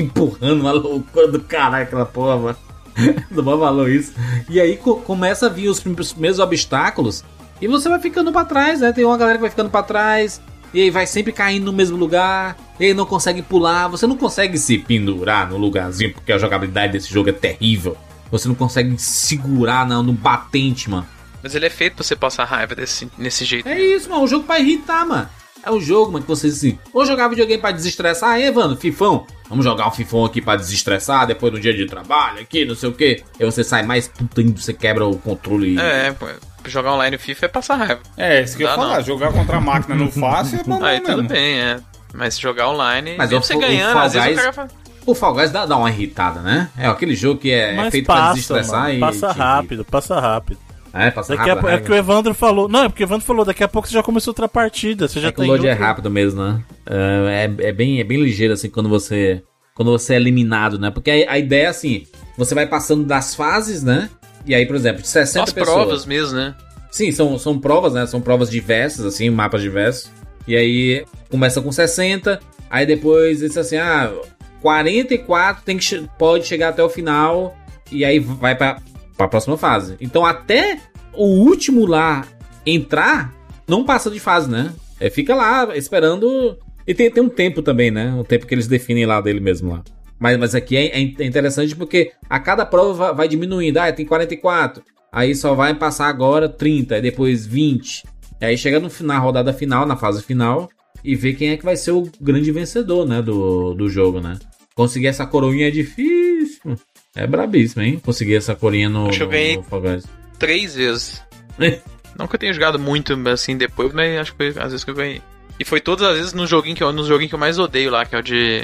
empurrando, uma loucura do caralho, aquela porra, mano. *laughs* Bom valor isso. E aí co- começa a vir os prim- os primeiros obstáculos. E você vai ficando pra trás, né? Tem uma galera que vai ficando pra trás. E aí vai sempre caindo no mesmo lugar, e aí não consegue pular, você não consegue se pendurar no lugarzinho, porque a jogabilidade desse jogo é terrível. Você não consegue segurar não, no batente, mano. Mas ele é feito pra você passar raiva desse, nesse jeito. É isso, mano. O jogo pra irritar, mano. É um jogo, mano, que você assim. Ou jogar videogame pra desestressar, aí, Evandro, Fifão. Vamos jogar um Fifão aqui pra desestressar depois do dia de trabalho, aqui, não sei o quê. Aí você sai mais puta ainda, você quebra o controle. É, pô, jogar online o FIFA é passar raiva. É, isso que eu ia falar. não. Jogar contra a máquina no fácil é bom Aí mesmo. tudo bem, é. Mas jogar online, Mas mesmo você o ganhando, Fall às vezes o Guys- cara fala. O Fall Guys dá, dá uma irritada, né? É aquele jogo que é, é feito pra passa, desestressar mano, e. passa te- rápido, passa rápido. É, passa Daqui a, rápido. pou- é que o Evandro falou. Não, é porque o Evandro falou, daqui a pouco você já começou outra partida. Você já É que o tem load é rápido mesmo, né? É, é, é bem, é bem ligeiro, assim, quando você. Quando você é eliminado, né? Porque a, a ideia é assim: você vai passando das fases, né? E aí, por exemplo, de 60 Só as pessoas. provas mesmo, né? Sim, são, são provas, né? São provas diversas, assim, mapas diversos. E aí começa com 60, aí depois diz assim, ah, 44 tem que, pode chegar até o final, e aí vai pra, pra próxima fase. Então até o último lá entrar, não passa de fase, né? É, fica lá esperando. E tem, tem um tempo também, né? O tempo que eles definem lá dele mesmo lá. Mas, mas aqui é, é interessante porque a cada prova vai, diminuindo. Ah, tem 44. Aí só vai passar agora 30, aí depois 20. E aí chega no, na rodada final, na fase final, e ver quem é que vai ser o grande vencedor, né? Do, do jogo, né? Conseguir essa coroinha é difícil. É brabíssimo, hein? Conseguir essa coroinha no, Acho que eu no- ganhei- no Fall Guys. Três vezes. *laughs* Não que eu tenha jogado muito assim depois, mas acho que foi às vezes que eu ganhei. E foi todas as vezes no joguinho que eu, no joguinho que eu mais odeio lá, que é o de.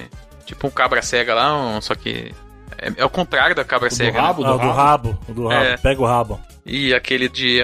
Tipo um cabra cega lá, um- só que. É, é o contrário da cabra O do cega. né? rabo, Ah, o do rabo, o do rabo. É. Pega o rabo. E aquele de.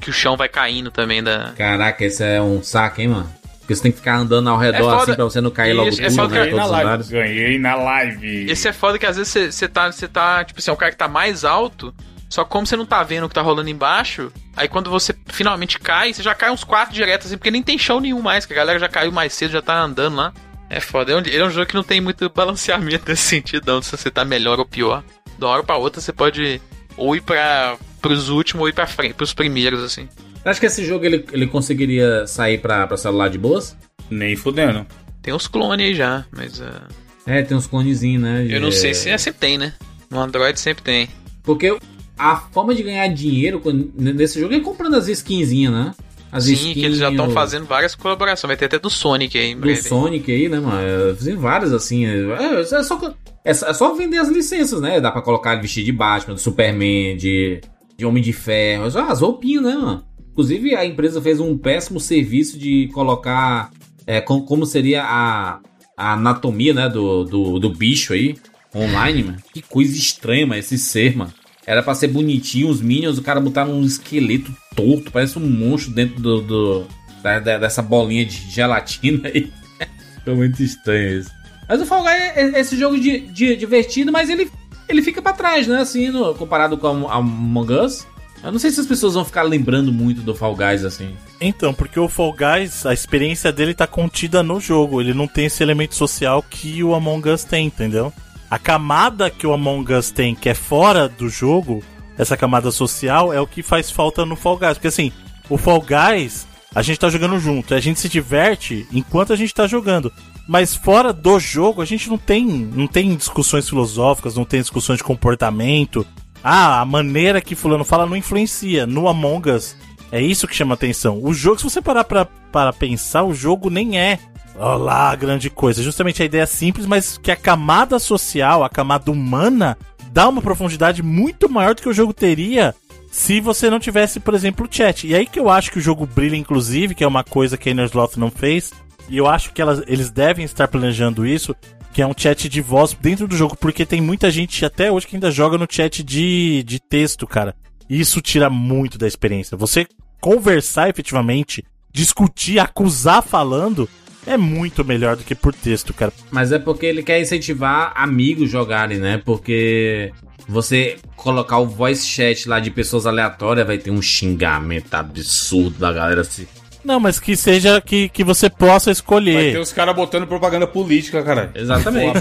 Que o chão vai caindo também da. Caraca, esse é um saco, hein, mano? Porque você tem que ficar andando ao redor É foda. assim pra você não cair logo Isso, é tudo, foda né? que- Ganhei na Todos os live. Ganhei na live. Esse é foda que às vezes você- tá, você tá, tipo assim, é o cara que tá mais alto, só que como você não tá vendo o que tá rolando embaixo, aí quando você finalmente cai, você já cai uns quatro direto, assim, porque nem tem chão nenhum mais, que a galera já caiu mais cedo, já tá andando lá. É foda, é um, ele é um jogo que não tem muito balanceamento nesse sentido, não, se você tá melhor ou pior. De uma hora pra outra você pode ou ir pra, pros últimos ou ir pra frente, pros primeiros, assim. Acho que esse jogo ele, ele conseguiria sair pra, pra celular de boas. Nem fudendo. Tem uns clones aí já, mas ah, É, tem uns clonezinhos, né? eu não de- sei se é, sempre tem, né? No Android sempre tem. Porque a forma de ganhar dinheiro nesse jogo é comprando as skinzinhas, né? As Sim, que eles já estão fazendo várias colaborações, vai ter até do Sonic aí em do breve. Sonic aí, né, mano? É, Tem várias assim. É, é só, é, só- é só vender as licenças, né? Dá pra colocar vestir de Batman, de Superman, de, de Homem de Ferro. Só As roupinhas, né, mano? Inclusive, a empresa fez um péssimo serviço de colocar é, com- como seria a, a anatomia, né, do, do, do bicho aí, online, mano. Que coisa estranha, mano, esse ser, mano. Era pra ser bonitinho, os Minions, o cara botaram um esqueleto torto, parece um monstro dentro do, do- da- da- dessa bolinha de gelatina aí. *laughs* Ficou muito estranho isso. Mas o Fall Guys é, é esse jogo de, de- divertido, mas ele, ele fica pra trás, né? Assim, no- comparado com a, a Among Us. Eu não sei se as pessoas vão ficar lembrando muito do Fall Guys assim. Então, porque o Fall Guys, a experiência dele tá contida no jogo. Ele não tem esse elemento social que o Among Us tem, entendeu? A camada que o Among Us tem, que é fora do jogo, essa camada social, é o que faz falta no Fall Guys. Porque assim, o Fall Guys, a gente tá jogando junto, a gente se diverte enquanto a gente tá jogando. Mas fora do jogo, a gente não tem, não tem discussões filosóficas, não tem discussões de comportamento. Ah, a maneira que fulano fala não influencia. No Among Us, é isso que chama atenção. O jogo, se você parar pra, para pensar, o jogo nem é olá, grande coisa. Justamente a ideia é simples, mas que a camada social, a camada humana, dá uma profundidade muito maior do que o jogo teria se você não tivesse, por exemplo, o chat. E aí que eu acho que o jogo brilha, inclusive, que é uma coisa que a Inner Sloth não fez. E eu acho que elas, eles devem estar planejando isso, que é um chat de voz dentro do jogo, porque tem muita gente até hoje que ainda joga no chat de, de texto, cara. E isso tira muito da experiência. Você conversar efetivamente, discutir, acusar falando, é muito melhor do que por texto, cara. Mas é porque ele quer incentivar amigos jogarem, né? Porque você colocar o voice chat lá de pessoas aleatórias vai ter um xingamento absurdo da galera assim. Não, mas que seja que, que você possa Vai escolher. ter os caras botando propaganda política, cara. Exatamente.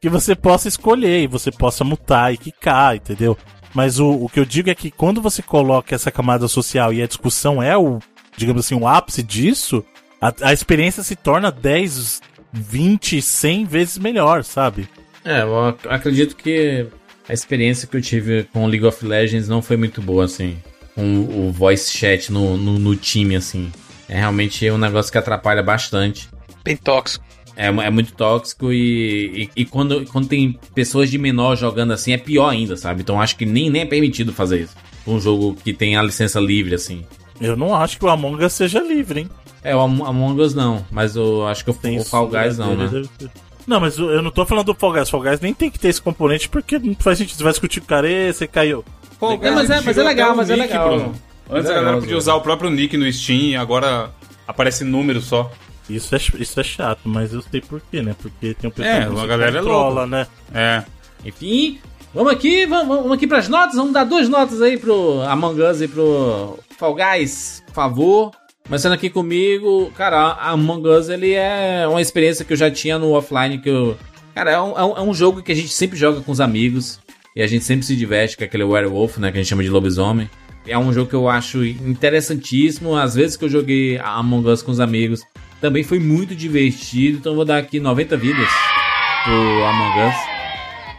Que você possa escolher e você possa mutar e quicar, entendeu? Mas o, o que eu digo é que quando você coloca essa camada social e a discussão é o, digamos assim, o ápice disso, A, a experiência se torna 10, 20, 100 vezes melhor, sabe? É, eu ac- acredito que a experiência que eu tive com League of Legends não foi muito boa, assim. Com o voice chat no, no, no time, assim. É realmente um negócio que atrapalha bastante. Bem tóxico. É, é muito tóxico e, e, e quando, quando tem pessoas de menor jogando assim é pior ainda, sabe? Então acho que nem, nem é permitido fazer isso. Um jogo que tem a licença livre, assim. Eu não acho que o Among Us seja livre, hein? É, o Am- Among Us não, mas eu acho que o, o Fall Guys não, né? Deve ter. Não, mas eu não tô falando do Fall Guys. Fall Guys nem tem que ter esse componente porque não faz sentido. Você vai discutir com o cara, "Ê, você caiu. Pô, É, mas é- mas é legal, mas é nick, legal. Bruno. Antes é a galera legal, podia usar o próprio nick no Steam e agora aparece número só. Isso é, isso é chato, mas eu sei por quê, né? Porque tem um pessoal É, que a você galera é controla, né? É. Enfim, vamos aqui, vamos, vamos aqui pras notas. Vamos dar duas notas aí pro Among Us e pro Fall Guys, por favor. Começando aqui comigo, cara, a Among Us ele é uma experiência que eu já tinha no offline que eu. Cara, é um, é um, é um jogo que a gente sempre joga com os amigos e a gente sempre se diverte com aquele werewolf, né? Que a gente chama de lobisomem. É um jogo que eu acho interessantíssimo. Às vezes que eu joguei a Among Us com os amigos também foi muito divertido. Então vou dar aqui 90 vidas pro Among Us.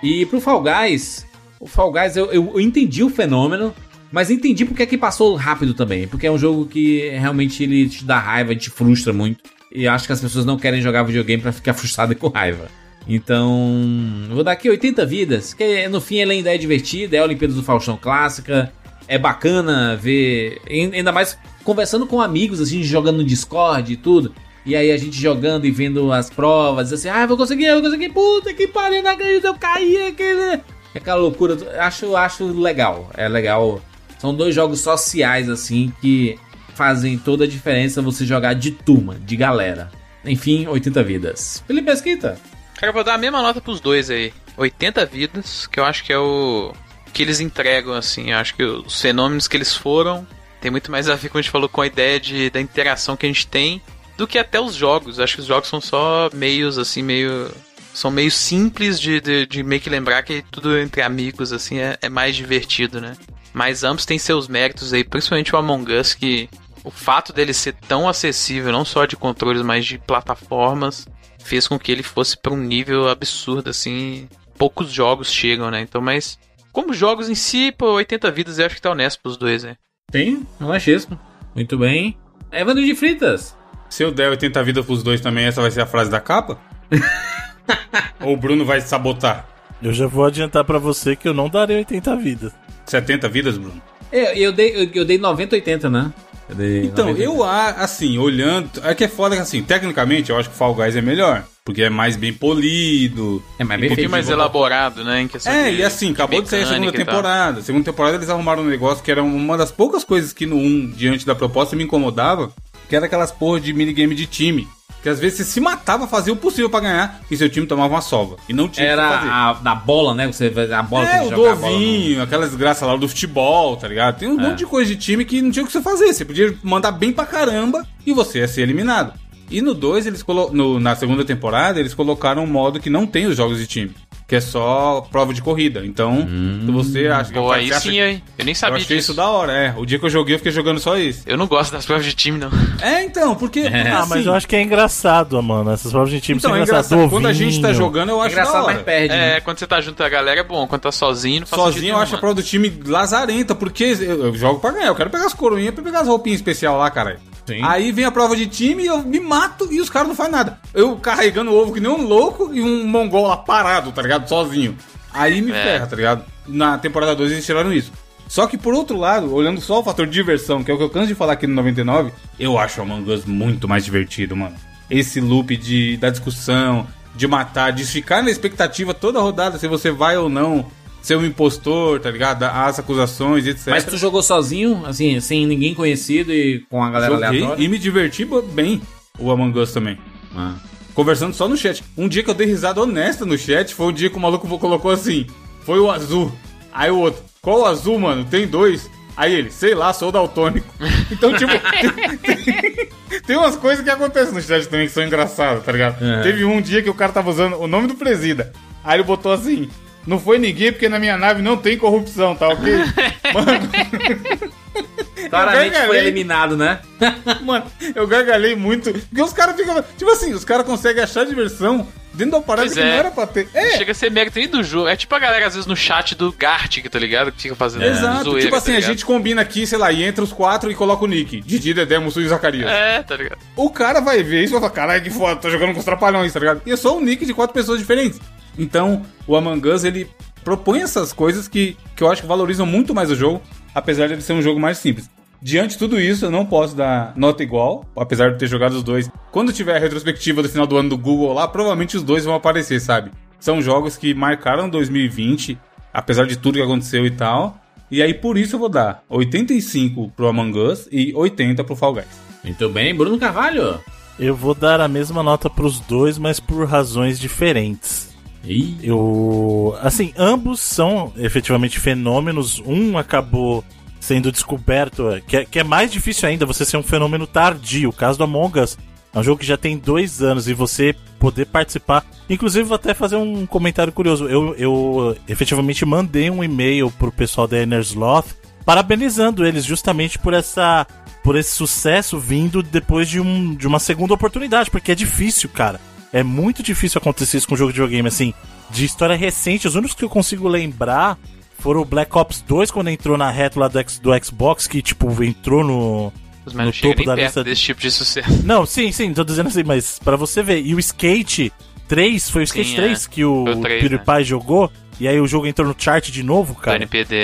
E pro Fall Guys, o Fall Guys eu, eu, eu entendi o fenômeno, mas entendi porque é que passou rápido também. Porque é um jogo que realmente ele te dá raiva, te frustra muito. E acho que as pessoas não querem jogar videogame pra ficar *laughs* frustrado e com raiva. Então, vou dar aqui 80 vidas, que no fim ele ainda é divertido, é a Olimpíadas do Faustão clássica, é bacana ver, ainda mais conversando com amigos, assim, jogando no Discord e tudo. E aí a gente jogando e vendo as provas, assim, ah, vou conseguir, vou conseguir, puta que pariu, não acredito, eu caí aqui, né? Aquela loucura, acho, acho legal, é legal. São dois jogos sociais, assim, que fazem toda a diferença você jogar de turma, de galera. Enfim, 80 vidas. Felipe Esquita. Cara, eu vou dar a mesma nota pros dois aí. 80 vidas, que eu acho que é o que eles entregam, assim. Eu acho que os fenômenos que eles foram tem muito mais a ver, como a gente falou, com a ideia de, da interação que a gente tem do que até os jogos. Eu acho que os jogos são só meios, assim, meio. São meio simples de, de, de meio que lembrar que tudo entre amigos, assim, é, é mais divertido, né? Mas ambos têm seus méritos aí, principalmente o Among Us, que o fato dele ser tão acessível, não só de controles, mas de plataformas, fez com que ele fosse para um nível absurdo, assim. Poucos jogos chegam, né? Então, mas. Como jogos em si, pô, 80 vidas eu acho que tá honesto pros dois, né? Tem, eu acho isso. Muito bem. Evandro de Fritas. Se eu der 80 vidas pros dois também, essa vai ser a frase da capa? *laughs* Ou o Bruno vai sabotar? Eu já vou adiantar pra você que eu não darei 80 vidas. 70 vidas, Bruno? Eu, eu, dei, eu, eu dei 90, 80, né? Eu dei Então, 90, eu, assim, olhando. É que é foda que, assim, tecnicamente eu acho que o Fall Guys é melhor. Porque é mais bem polido. É mais Um bem pouquinho feito. mais elaborado, né? Em questão É, de- e assim, acabou de sair a segunda e temporada. A segunda temporada eles arrumaram um negócio que era uma das poucas coisas que no 1, diante da proposta, me incomodava, que era aquelas porra de minigame de time. Que às vezes você se matava, fazia o possível pra ganhar e seu time tomava uma sova. E não tinha o. Era a, da bola, né? Você, a bola É, o que do jogar a bola. no- ovinho, aquela desgraça lá do futebol, tá ligado? Tem um É. monte de coisa de time que não tinha o que você fazer. Você podia mandar bem pra caramba e você ia ser eliminado. E no 2, eles colo... no- na segunda temporada, eles colocaram um modo que não tem os jogos de time. Que é só prova de corrida. Então, se você acha que Pô, aí você acha sim, que- hein? Eu nem Eu sabia achei disso. isso da hora, é. O dia que eu joguei, eu fiquei jogando só isso. Eu não gosto das provas de time, não. É, então, porque. *laughs* porque, Ah, mas assim, eu acho que é engraçado, mano. Essas provas de time Então, são é engraçadas. engraçado. Do Quando a gente tá jogando, eu É acho da engraçado, hora. mas perde. né? É, quando você tá junto com a galera é bom. Quando tá sozinho, não faz Sozinho eu acho a nenhum, prova do time lazarenta, porque eu eu jogo pra ganhar. Eu quero pegar as coroinhas pra pegar as roupinhas especial lá, caralho. Sim. Aí vem a prova de time e eu me mato e os caras não fazem nada. Eu carregando o ovo que nem um louco e um mongol lá parado, tá ligado? Sozinho. Aí me É. ferra, tá ligado? Na temporada 2 eles tiraram isso. Só que por outro lado, olhando só o fator diversão, que é o que eu canso de falar aqui no 99, eu acho o Among Us muito mais divertido, mano. Esse loop de, da discussão, de matar, de ficar na expectativa toda rodada se você vai ou não ser um impostor, tá ligado? As acusações, etc. Mas tu jogou sozinho, assim, sem ninguém conhecido e com a galera Joguei aleatória? e me diverti bem o Among Us também. Ah. Conversando só no chat. Um dia que eu dei risada honesta no chat foi o dia que o maluco colocou assim: foi o azul. Aí o outro, qual o azul, mano? Tem dois. Aí ele, sei lá, sou daltônico. *laughs* Então, tipo, tem, tem- umas coisas que acontecem no chat também que são engraçadas, tá ligado? É. Teve um dia que o cara tava usando o nome do presida. Aí ele botou assim: não foi ninguém porque na minha nave não tem corrupção, tá ok? *laughs* Mano. Claramente foi eliminado, né? *laughs* Mano, eu gargalhei muito. Porque os caras ficam. Tipo assim, os caras conseguem achar diversão dentro da parada Pois que é. não era pra ter. É, Chega a ser mérito do jogo. É tipo a galera, às vezes, no chat do Gartic, tá ligado? Que fica fazendo exato. zoeira, tipo assim, tá a gente combina aqui, sei lá, e entra os quatro e coloca o nick. Didi, Dedé, Mussu e Zacarias. É, tá ligado? O cara vai ver isso e vai falar, caralho, que foda, tô jogando com os trapalhões, tá ligado? E é só um nick de quatro pessoas diferentes. Então, o Among Us, ele propõe essas coisas que, que eu acho que valorizam muito mais o jogo, apesar de ele ser um jogo mais simples. Diante de tudo isso, eu não posso dar nota igual, apesar de ter jogado os dois. Quando tiver a retrospectiva do final do ano do Google lá, provavelmente os dois vão aparecer, sabe? São jogos que marcaram 2020, apesar de tudo que aconteceu e tal. E aí, por isso, eu vou dar 85 pro Among Us e 80 pro Fall Guys. Muito bem, Bruno Carvalho. Eu vou dar a mesma nota pros dois, mas por razões diferentes. Ih, Eu. Assim, ambos são efetivamente fenômenos. Um acabou sendo descoberto, é, que é, que é mais difícil ainda você ser um fenômeno tardio. O caso do Among Us é um jogo que já tem dois anos e você poder participar. Inclusive, vou até fazer um comentário curioso. Eu, eu efetivamente mandei um e-mail pro pessoal da Enersloth parabenizando eles justamente por essa. Por esse sucesso vindo depois de, um, de uma segunda oportunidade, porque é difícil, cara. É muito difícil acontecer isso com jogo de videogame, assim. De história recente, os únicos que eu consigo lembrar foram o Black Ops 2, quando entrou na reta lá do, do Xbox, que, tipo, entrou no. Não chega topo da lista. desse tipo de sucesso. Não, sim, sim, tô dizendo assim, mas pra você ver. E o Skate 3, foi o Skate Sim, 3 é. que o, o 3, PewDiePie jogou, e aí o jogo entrou no chart de novo, Do cara. NPD.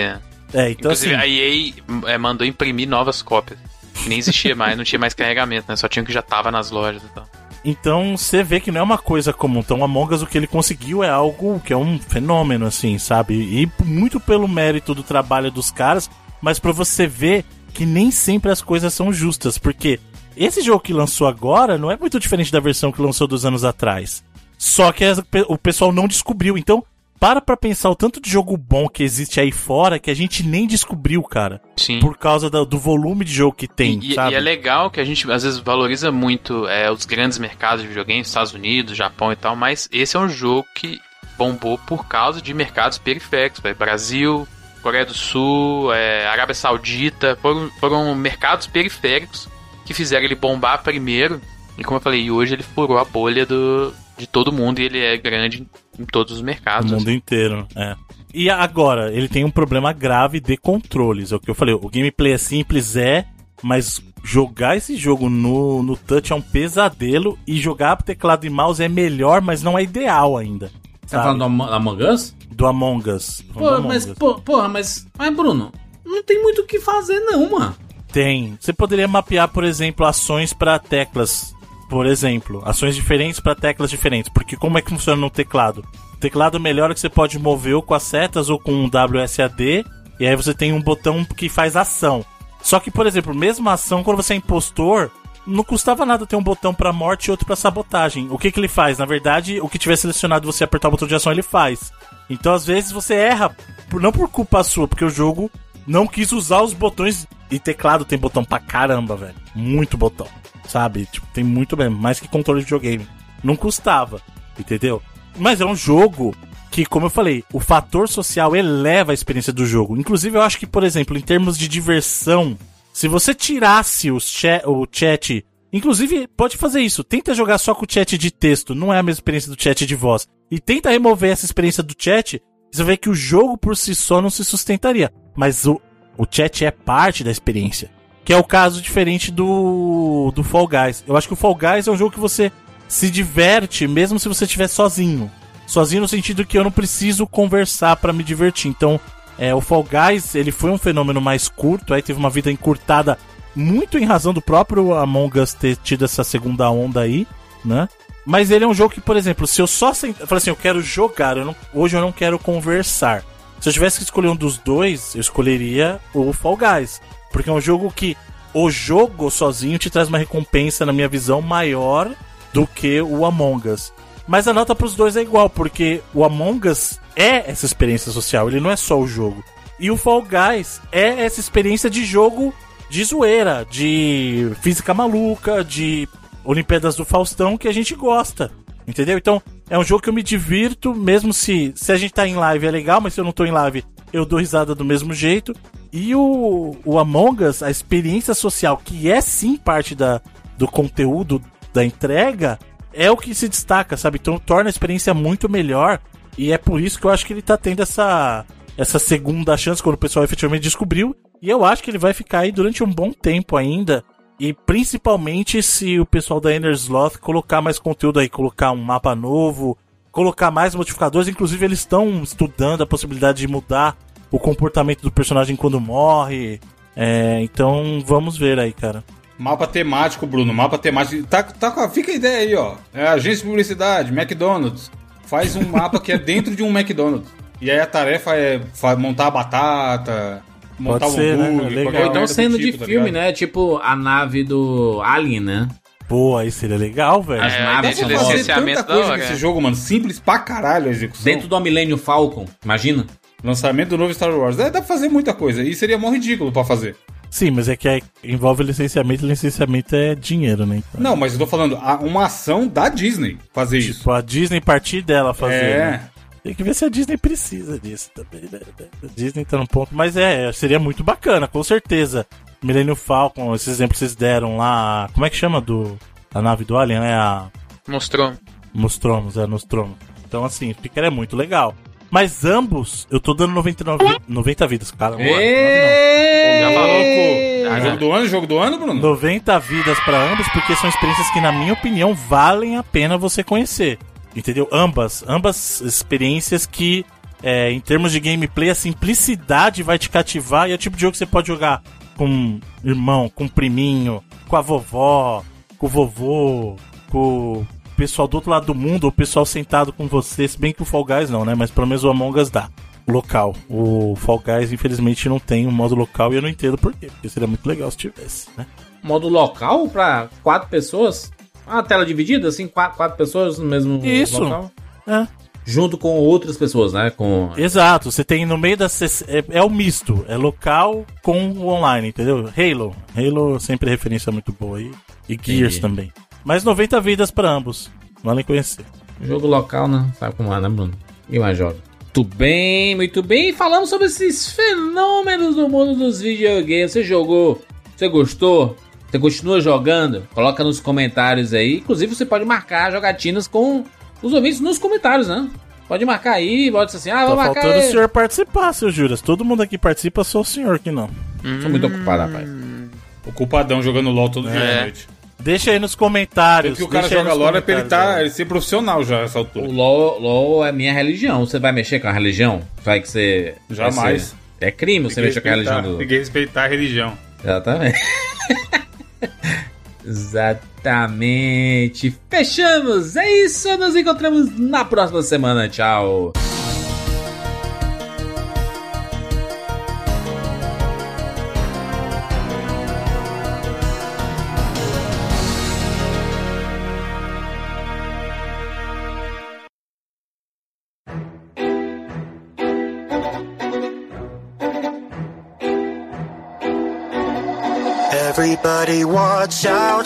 É, então Inclusive, assim. a EA é, mandou imprimir novas cópias. Nem existia mais, não tinha mais carregamento, né? Só tinha o que já tava nas lojas e tal. Então você vê que não é uma coisa comum. Então Among Us o que ele conseguiu é algo que é um fenômeno, assim, sabe? E muito pelo mérito do trabalho dos caras, mas pra você ver que nem sempre as coisas são justas, porque esse jogo que lançou agora não é muito diferente da versão que lançou dos anos atrás. Só que o pessoal não descobriu. Então, para pra pensar o tanto de jogo bom que existe aí fora que a gente nem descobriu, cara. Sim. Por causa do, do volume de jogo que tem, e, sabe? e é legal que a gente às vezes valoriza muito é, os grandes mercados de videogames, Estados Unidos, Japão e tal, mas esse é um jogo que bombou por causa de mercados periféricos, velho. Brasil, Coreia do Sul, é, Arábia Saudita, foram, foram mercados periféricos que fizeram ele bombar primeiro. E como eu falei, hoje ele furou a bolha do, de todo mundo e ele é grande em, em todos os mercados. No mundo inteiro, é. E agora, ele tem um problema grave de controles. É o que eu falei, o gameplay é simples, é, mas jogar esse jogo no, no touch é um pesadelo e jogar pro teclado e mouse é melhor, mas não é ideal ainda. Você tá falando do Am- Among Us? do Among Us. Do Pô, Among mas, Us. pô, porra, mas. Mas, Bruno, não tem muito o que fazer, não, mano. Tem. Você poderia mapear, por exemplo, ações para teclas. Por exemplo, ações diferentes para teclas diferentes. Porque como é que funciona no teclado? O teclado melhor é que você pode mover ou com as setas ou com um WSAD. E aí você tem um botão que faz ação. Só que, por exemplo, mesma ação, quando você é impostor, não custava nada ter um botão pra morte e outro pra sabotagem. O que que ele faz? Na verdade, o que tiver selecionado você apertar o botão de ação, ele faz. Então, às vezes, você erra, não por culpa sua, porque o jogo não quis usar os botões. E teclado tem botão pra caramba, velho. Muito botão. Sabe? Tipo, tem muito mesmo. Mais que controle de videogame. Não custava. Entendeu? Mas é um jogo que, como eu falei, o fator social eleva a experiência do jogo. Inclusive, eu acho que, por exemplo, em termos de diversão, se você tirasse os cha- o chat. Inclusive, pode fazer isso. Tenta jogar só com o chat de texto. Não é a mesma experiência do chat de voz. E tenta remover essa experiência do chat. Você ver que o jogo por si só não se sustentaria. Mas o, o chat é parte da experiência. Que é o caso diferente do, do Fall Guys. Eu acho que o Fall Guys é um jogo que você se diverte mesmo se você estiver sozinho. Sozinho no sentido que eu não preciso conversar pra me divertir. Então, é, o Fall Guys, ele foi um fenômeno mais curto, aí teve uma vida encurtada muito em razão do próprio Among Us ter tido essa segunda onda aí, né? Mas ele é um jogo que, por exemplo, se eu só sentar, assim, eu quero jogar, eu não- hoje eu não quero conversar. Se eu tivesse que escolher um dos dois, eu escolheria o Fall Guys, porque é um jogo que o jogo sozinho te traz uma recompensa, na minha visão, maior do que o Among Us. Mas a nota pros dois é igual, porque o Among Us é essa experiência social, ele não é só o jogo. E o Fall Guys é essa experiência de jogo de zoeira, de física maluca, de Olimpíadas do Faustão que a gente gosta. Entendeu? Então, é um jogo que eu me divirto, mesmo se, se a gente tá em live é legal, mas se eu não tô em live, eu dou risada do mesmo jeito. E o, o Among Us, a experiência social, que é sim parte da, do conteúdo da entrega, é o que se destaca, sabe? Então torna a experiência muito melhor. E é por isso que eu acho que ele tá tendo essa, essa segunda chance quando o pessoal efetivamente descobriu. E eu acho que ele vai ficar aí durante um bom tempo ainda. E principalmente se o pessoal da Inner Sloth colocar mais conteúdo aí, colocar um mapa novo, colocar mais modificadores. Inclusive, eles estão estudando a possibilidade de mudar o comportamento do personagem quando morre. É, então vamos ver aí, cara. Mapa temático, Bruno. Mapa temático. Tá, tá fica a ideia aí, ó. É agência de publicidade, McDonald's. Faz um mapa que é dentro de um *laughs* McDonald's. E aí a tarefa é montar a batata, montar Pode o ser, né? Legal. Ou então do sendo tipo, de tá filme, ligado? né? Tipo a nave do Alien, né? Pô, aí seria legal, velho. As É, naves de Fazer licenciamento tanta da coisa hora, nesse é. jogo, mano. Simples pra caralho a execução. Dentro do Millennium Falcon, imagina? Lançamento do novo Star Wars. É, dá pra fazer muita coisa. E seria mó ridículo pra fazer. Sim, mas é que aí envolve licenciamento, e licenciamento é dinheiro, né? Então, Não, mas eu tô falando, a- uma ação da Disney fazer isso. Tipo, a Disney partir dela fazer. É. né? Tem que ver se a Disney precisa disso também, né? A Disney tá num ponto. Mas é, seria muito bacana, com certeza. Millennium Falcon, esse exemplo que vocês deram lá. Como é que chama do. A nave do Alien, né? A. Mostrou. Nostromos, é, Nostromos. Então, assim, ficaria muito legal. Mas ambos, eu tô dando 99, 90 vidas, cara. Já falou, Ah, Ah, jogo do ano, jogo do ano, Bruno? 90 vidas pra ambos, porque são experiências que, na minha opinião, valem a pena você conhecer. Entendeu? Ambas, ambas experiências que, é, em termos de gameplay, a simplicidade vai te cativar e é o tipo de jogo que você pode jogar com irmão, com priminho, com a vovó, com o vovô, com o pessoal do outro lado do mundo, o pessoal sentado com você, se bem que o Fall Guys não, né? Mas pelo menos o Among Us dá. Local. O Fall Guys, infelizmente, não tem um modo local e eu não entendo por quê. Porque seria muito legal se tivesse, né? Modo local pra quatro pessoas? Uma tela dividida, assim, quatro, quatro pessoas no mesmo Isso. local? É. Junto com outras pessoas, né? Com... Exato, você tem no meio da. É, é o misto, é local com o online, entendeu? Halo. Halo sempre é referência muito boa aí. E Gears Entendi. também. Mais 90 vidas pra ambos. Valem conhecer. Jogo local, né? Sabe como é, né, Bruno? E mais joga. Muito bem, muito bem. Falamos sobre esses fenômenos do mundo dos videogames. Você jogou? Você gostou? Você continua jogando? Coloca nos comentários aí. Inclusive, você pode marcar jogatinas com os ouvintes nos comentários, né? Pode marcar aí, pode ser assim, ah, Tá vou marcar faltando aí. o senhor participar, seu Juras. Todo mundo aqui participa, só o senhor que não. Sou muito ocupado, rapaz. Ocupadão jogando LOL todo dia É. à noite. Deixa aí nos comentários. O que o cara joga LOL é pra ele, tá, ele ser profissional já nessa O altura. LOL, LOL é minha religião. Você vai mexer com a religião? Vai que você. Jamais. ser- É crime você mexer com a religião do. Tem que respeitar a religião. Exatamente. *laughs* *laughs* Exatamente. Fechamos. É isso. Nos encontramos na próxima semana. Tchau. Everybody watch out.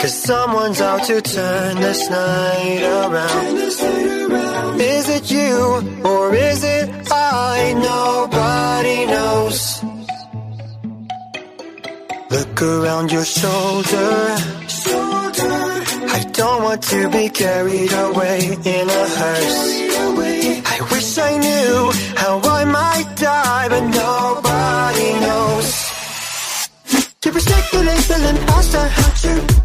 Cause someone's out to turn this night around. Is it you or is it I? Nobody knows. Look around your shoulder. I don't want to be carried away in a hearse. I wish I knew how I might die, but nobody feeling faster, hurt you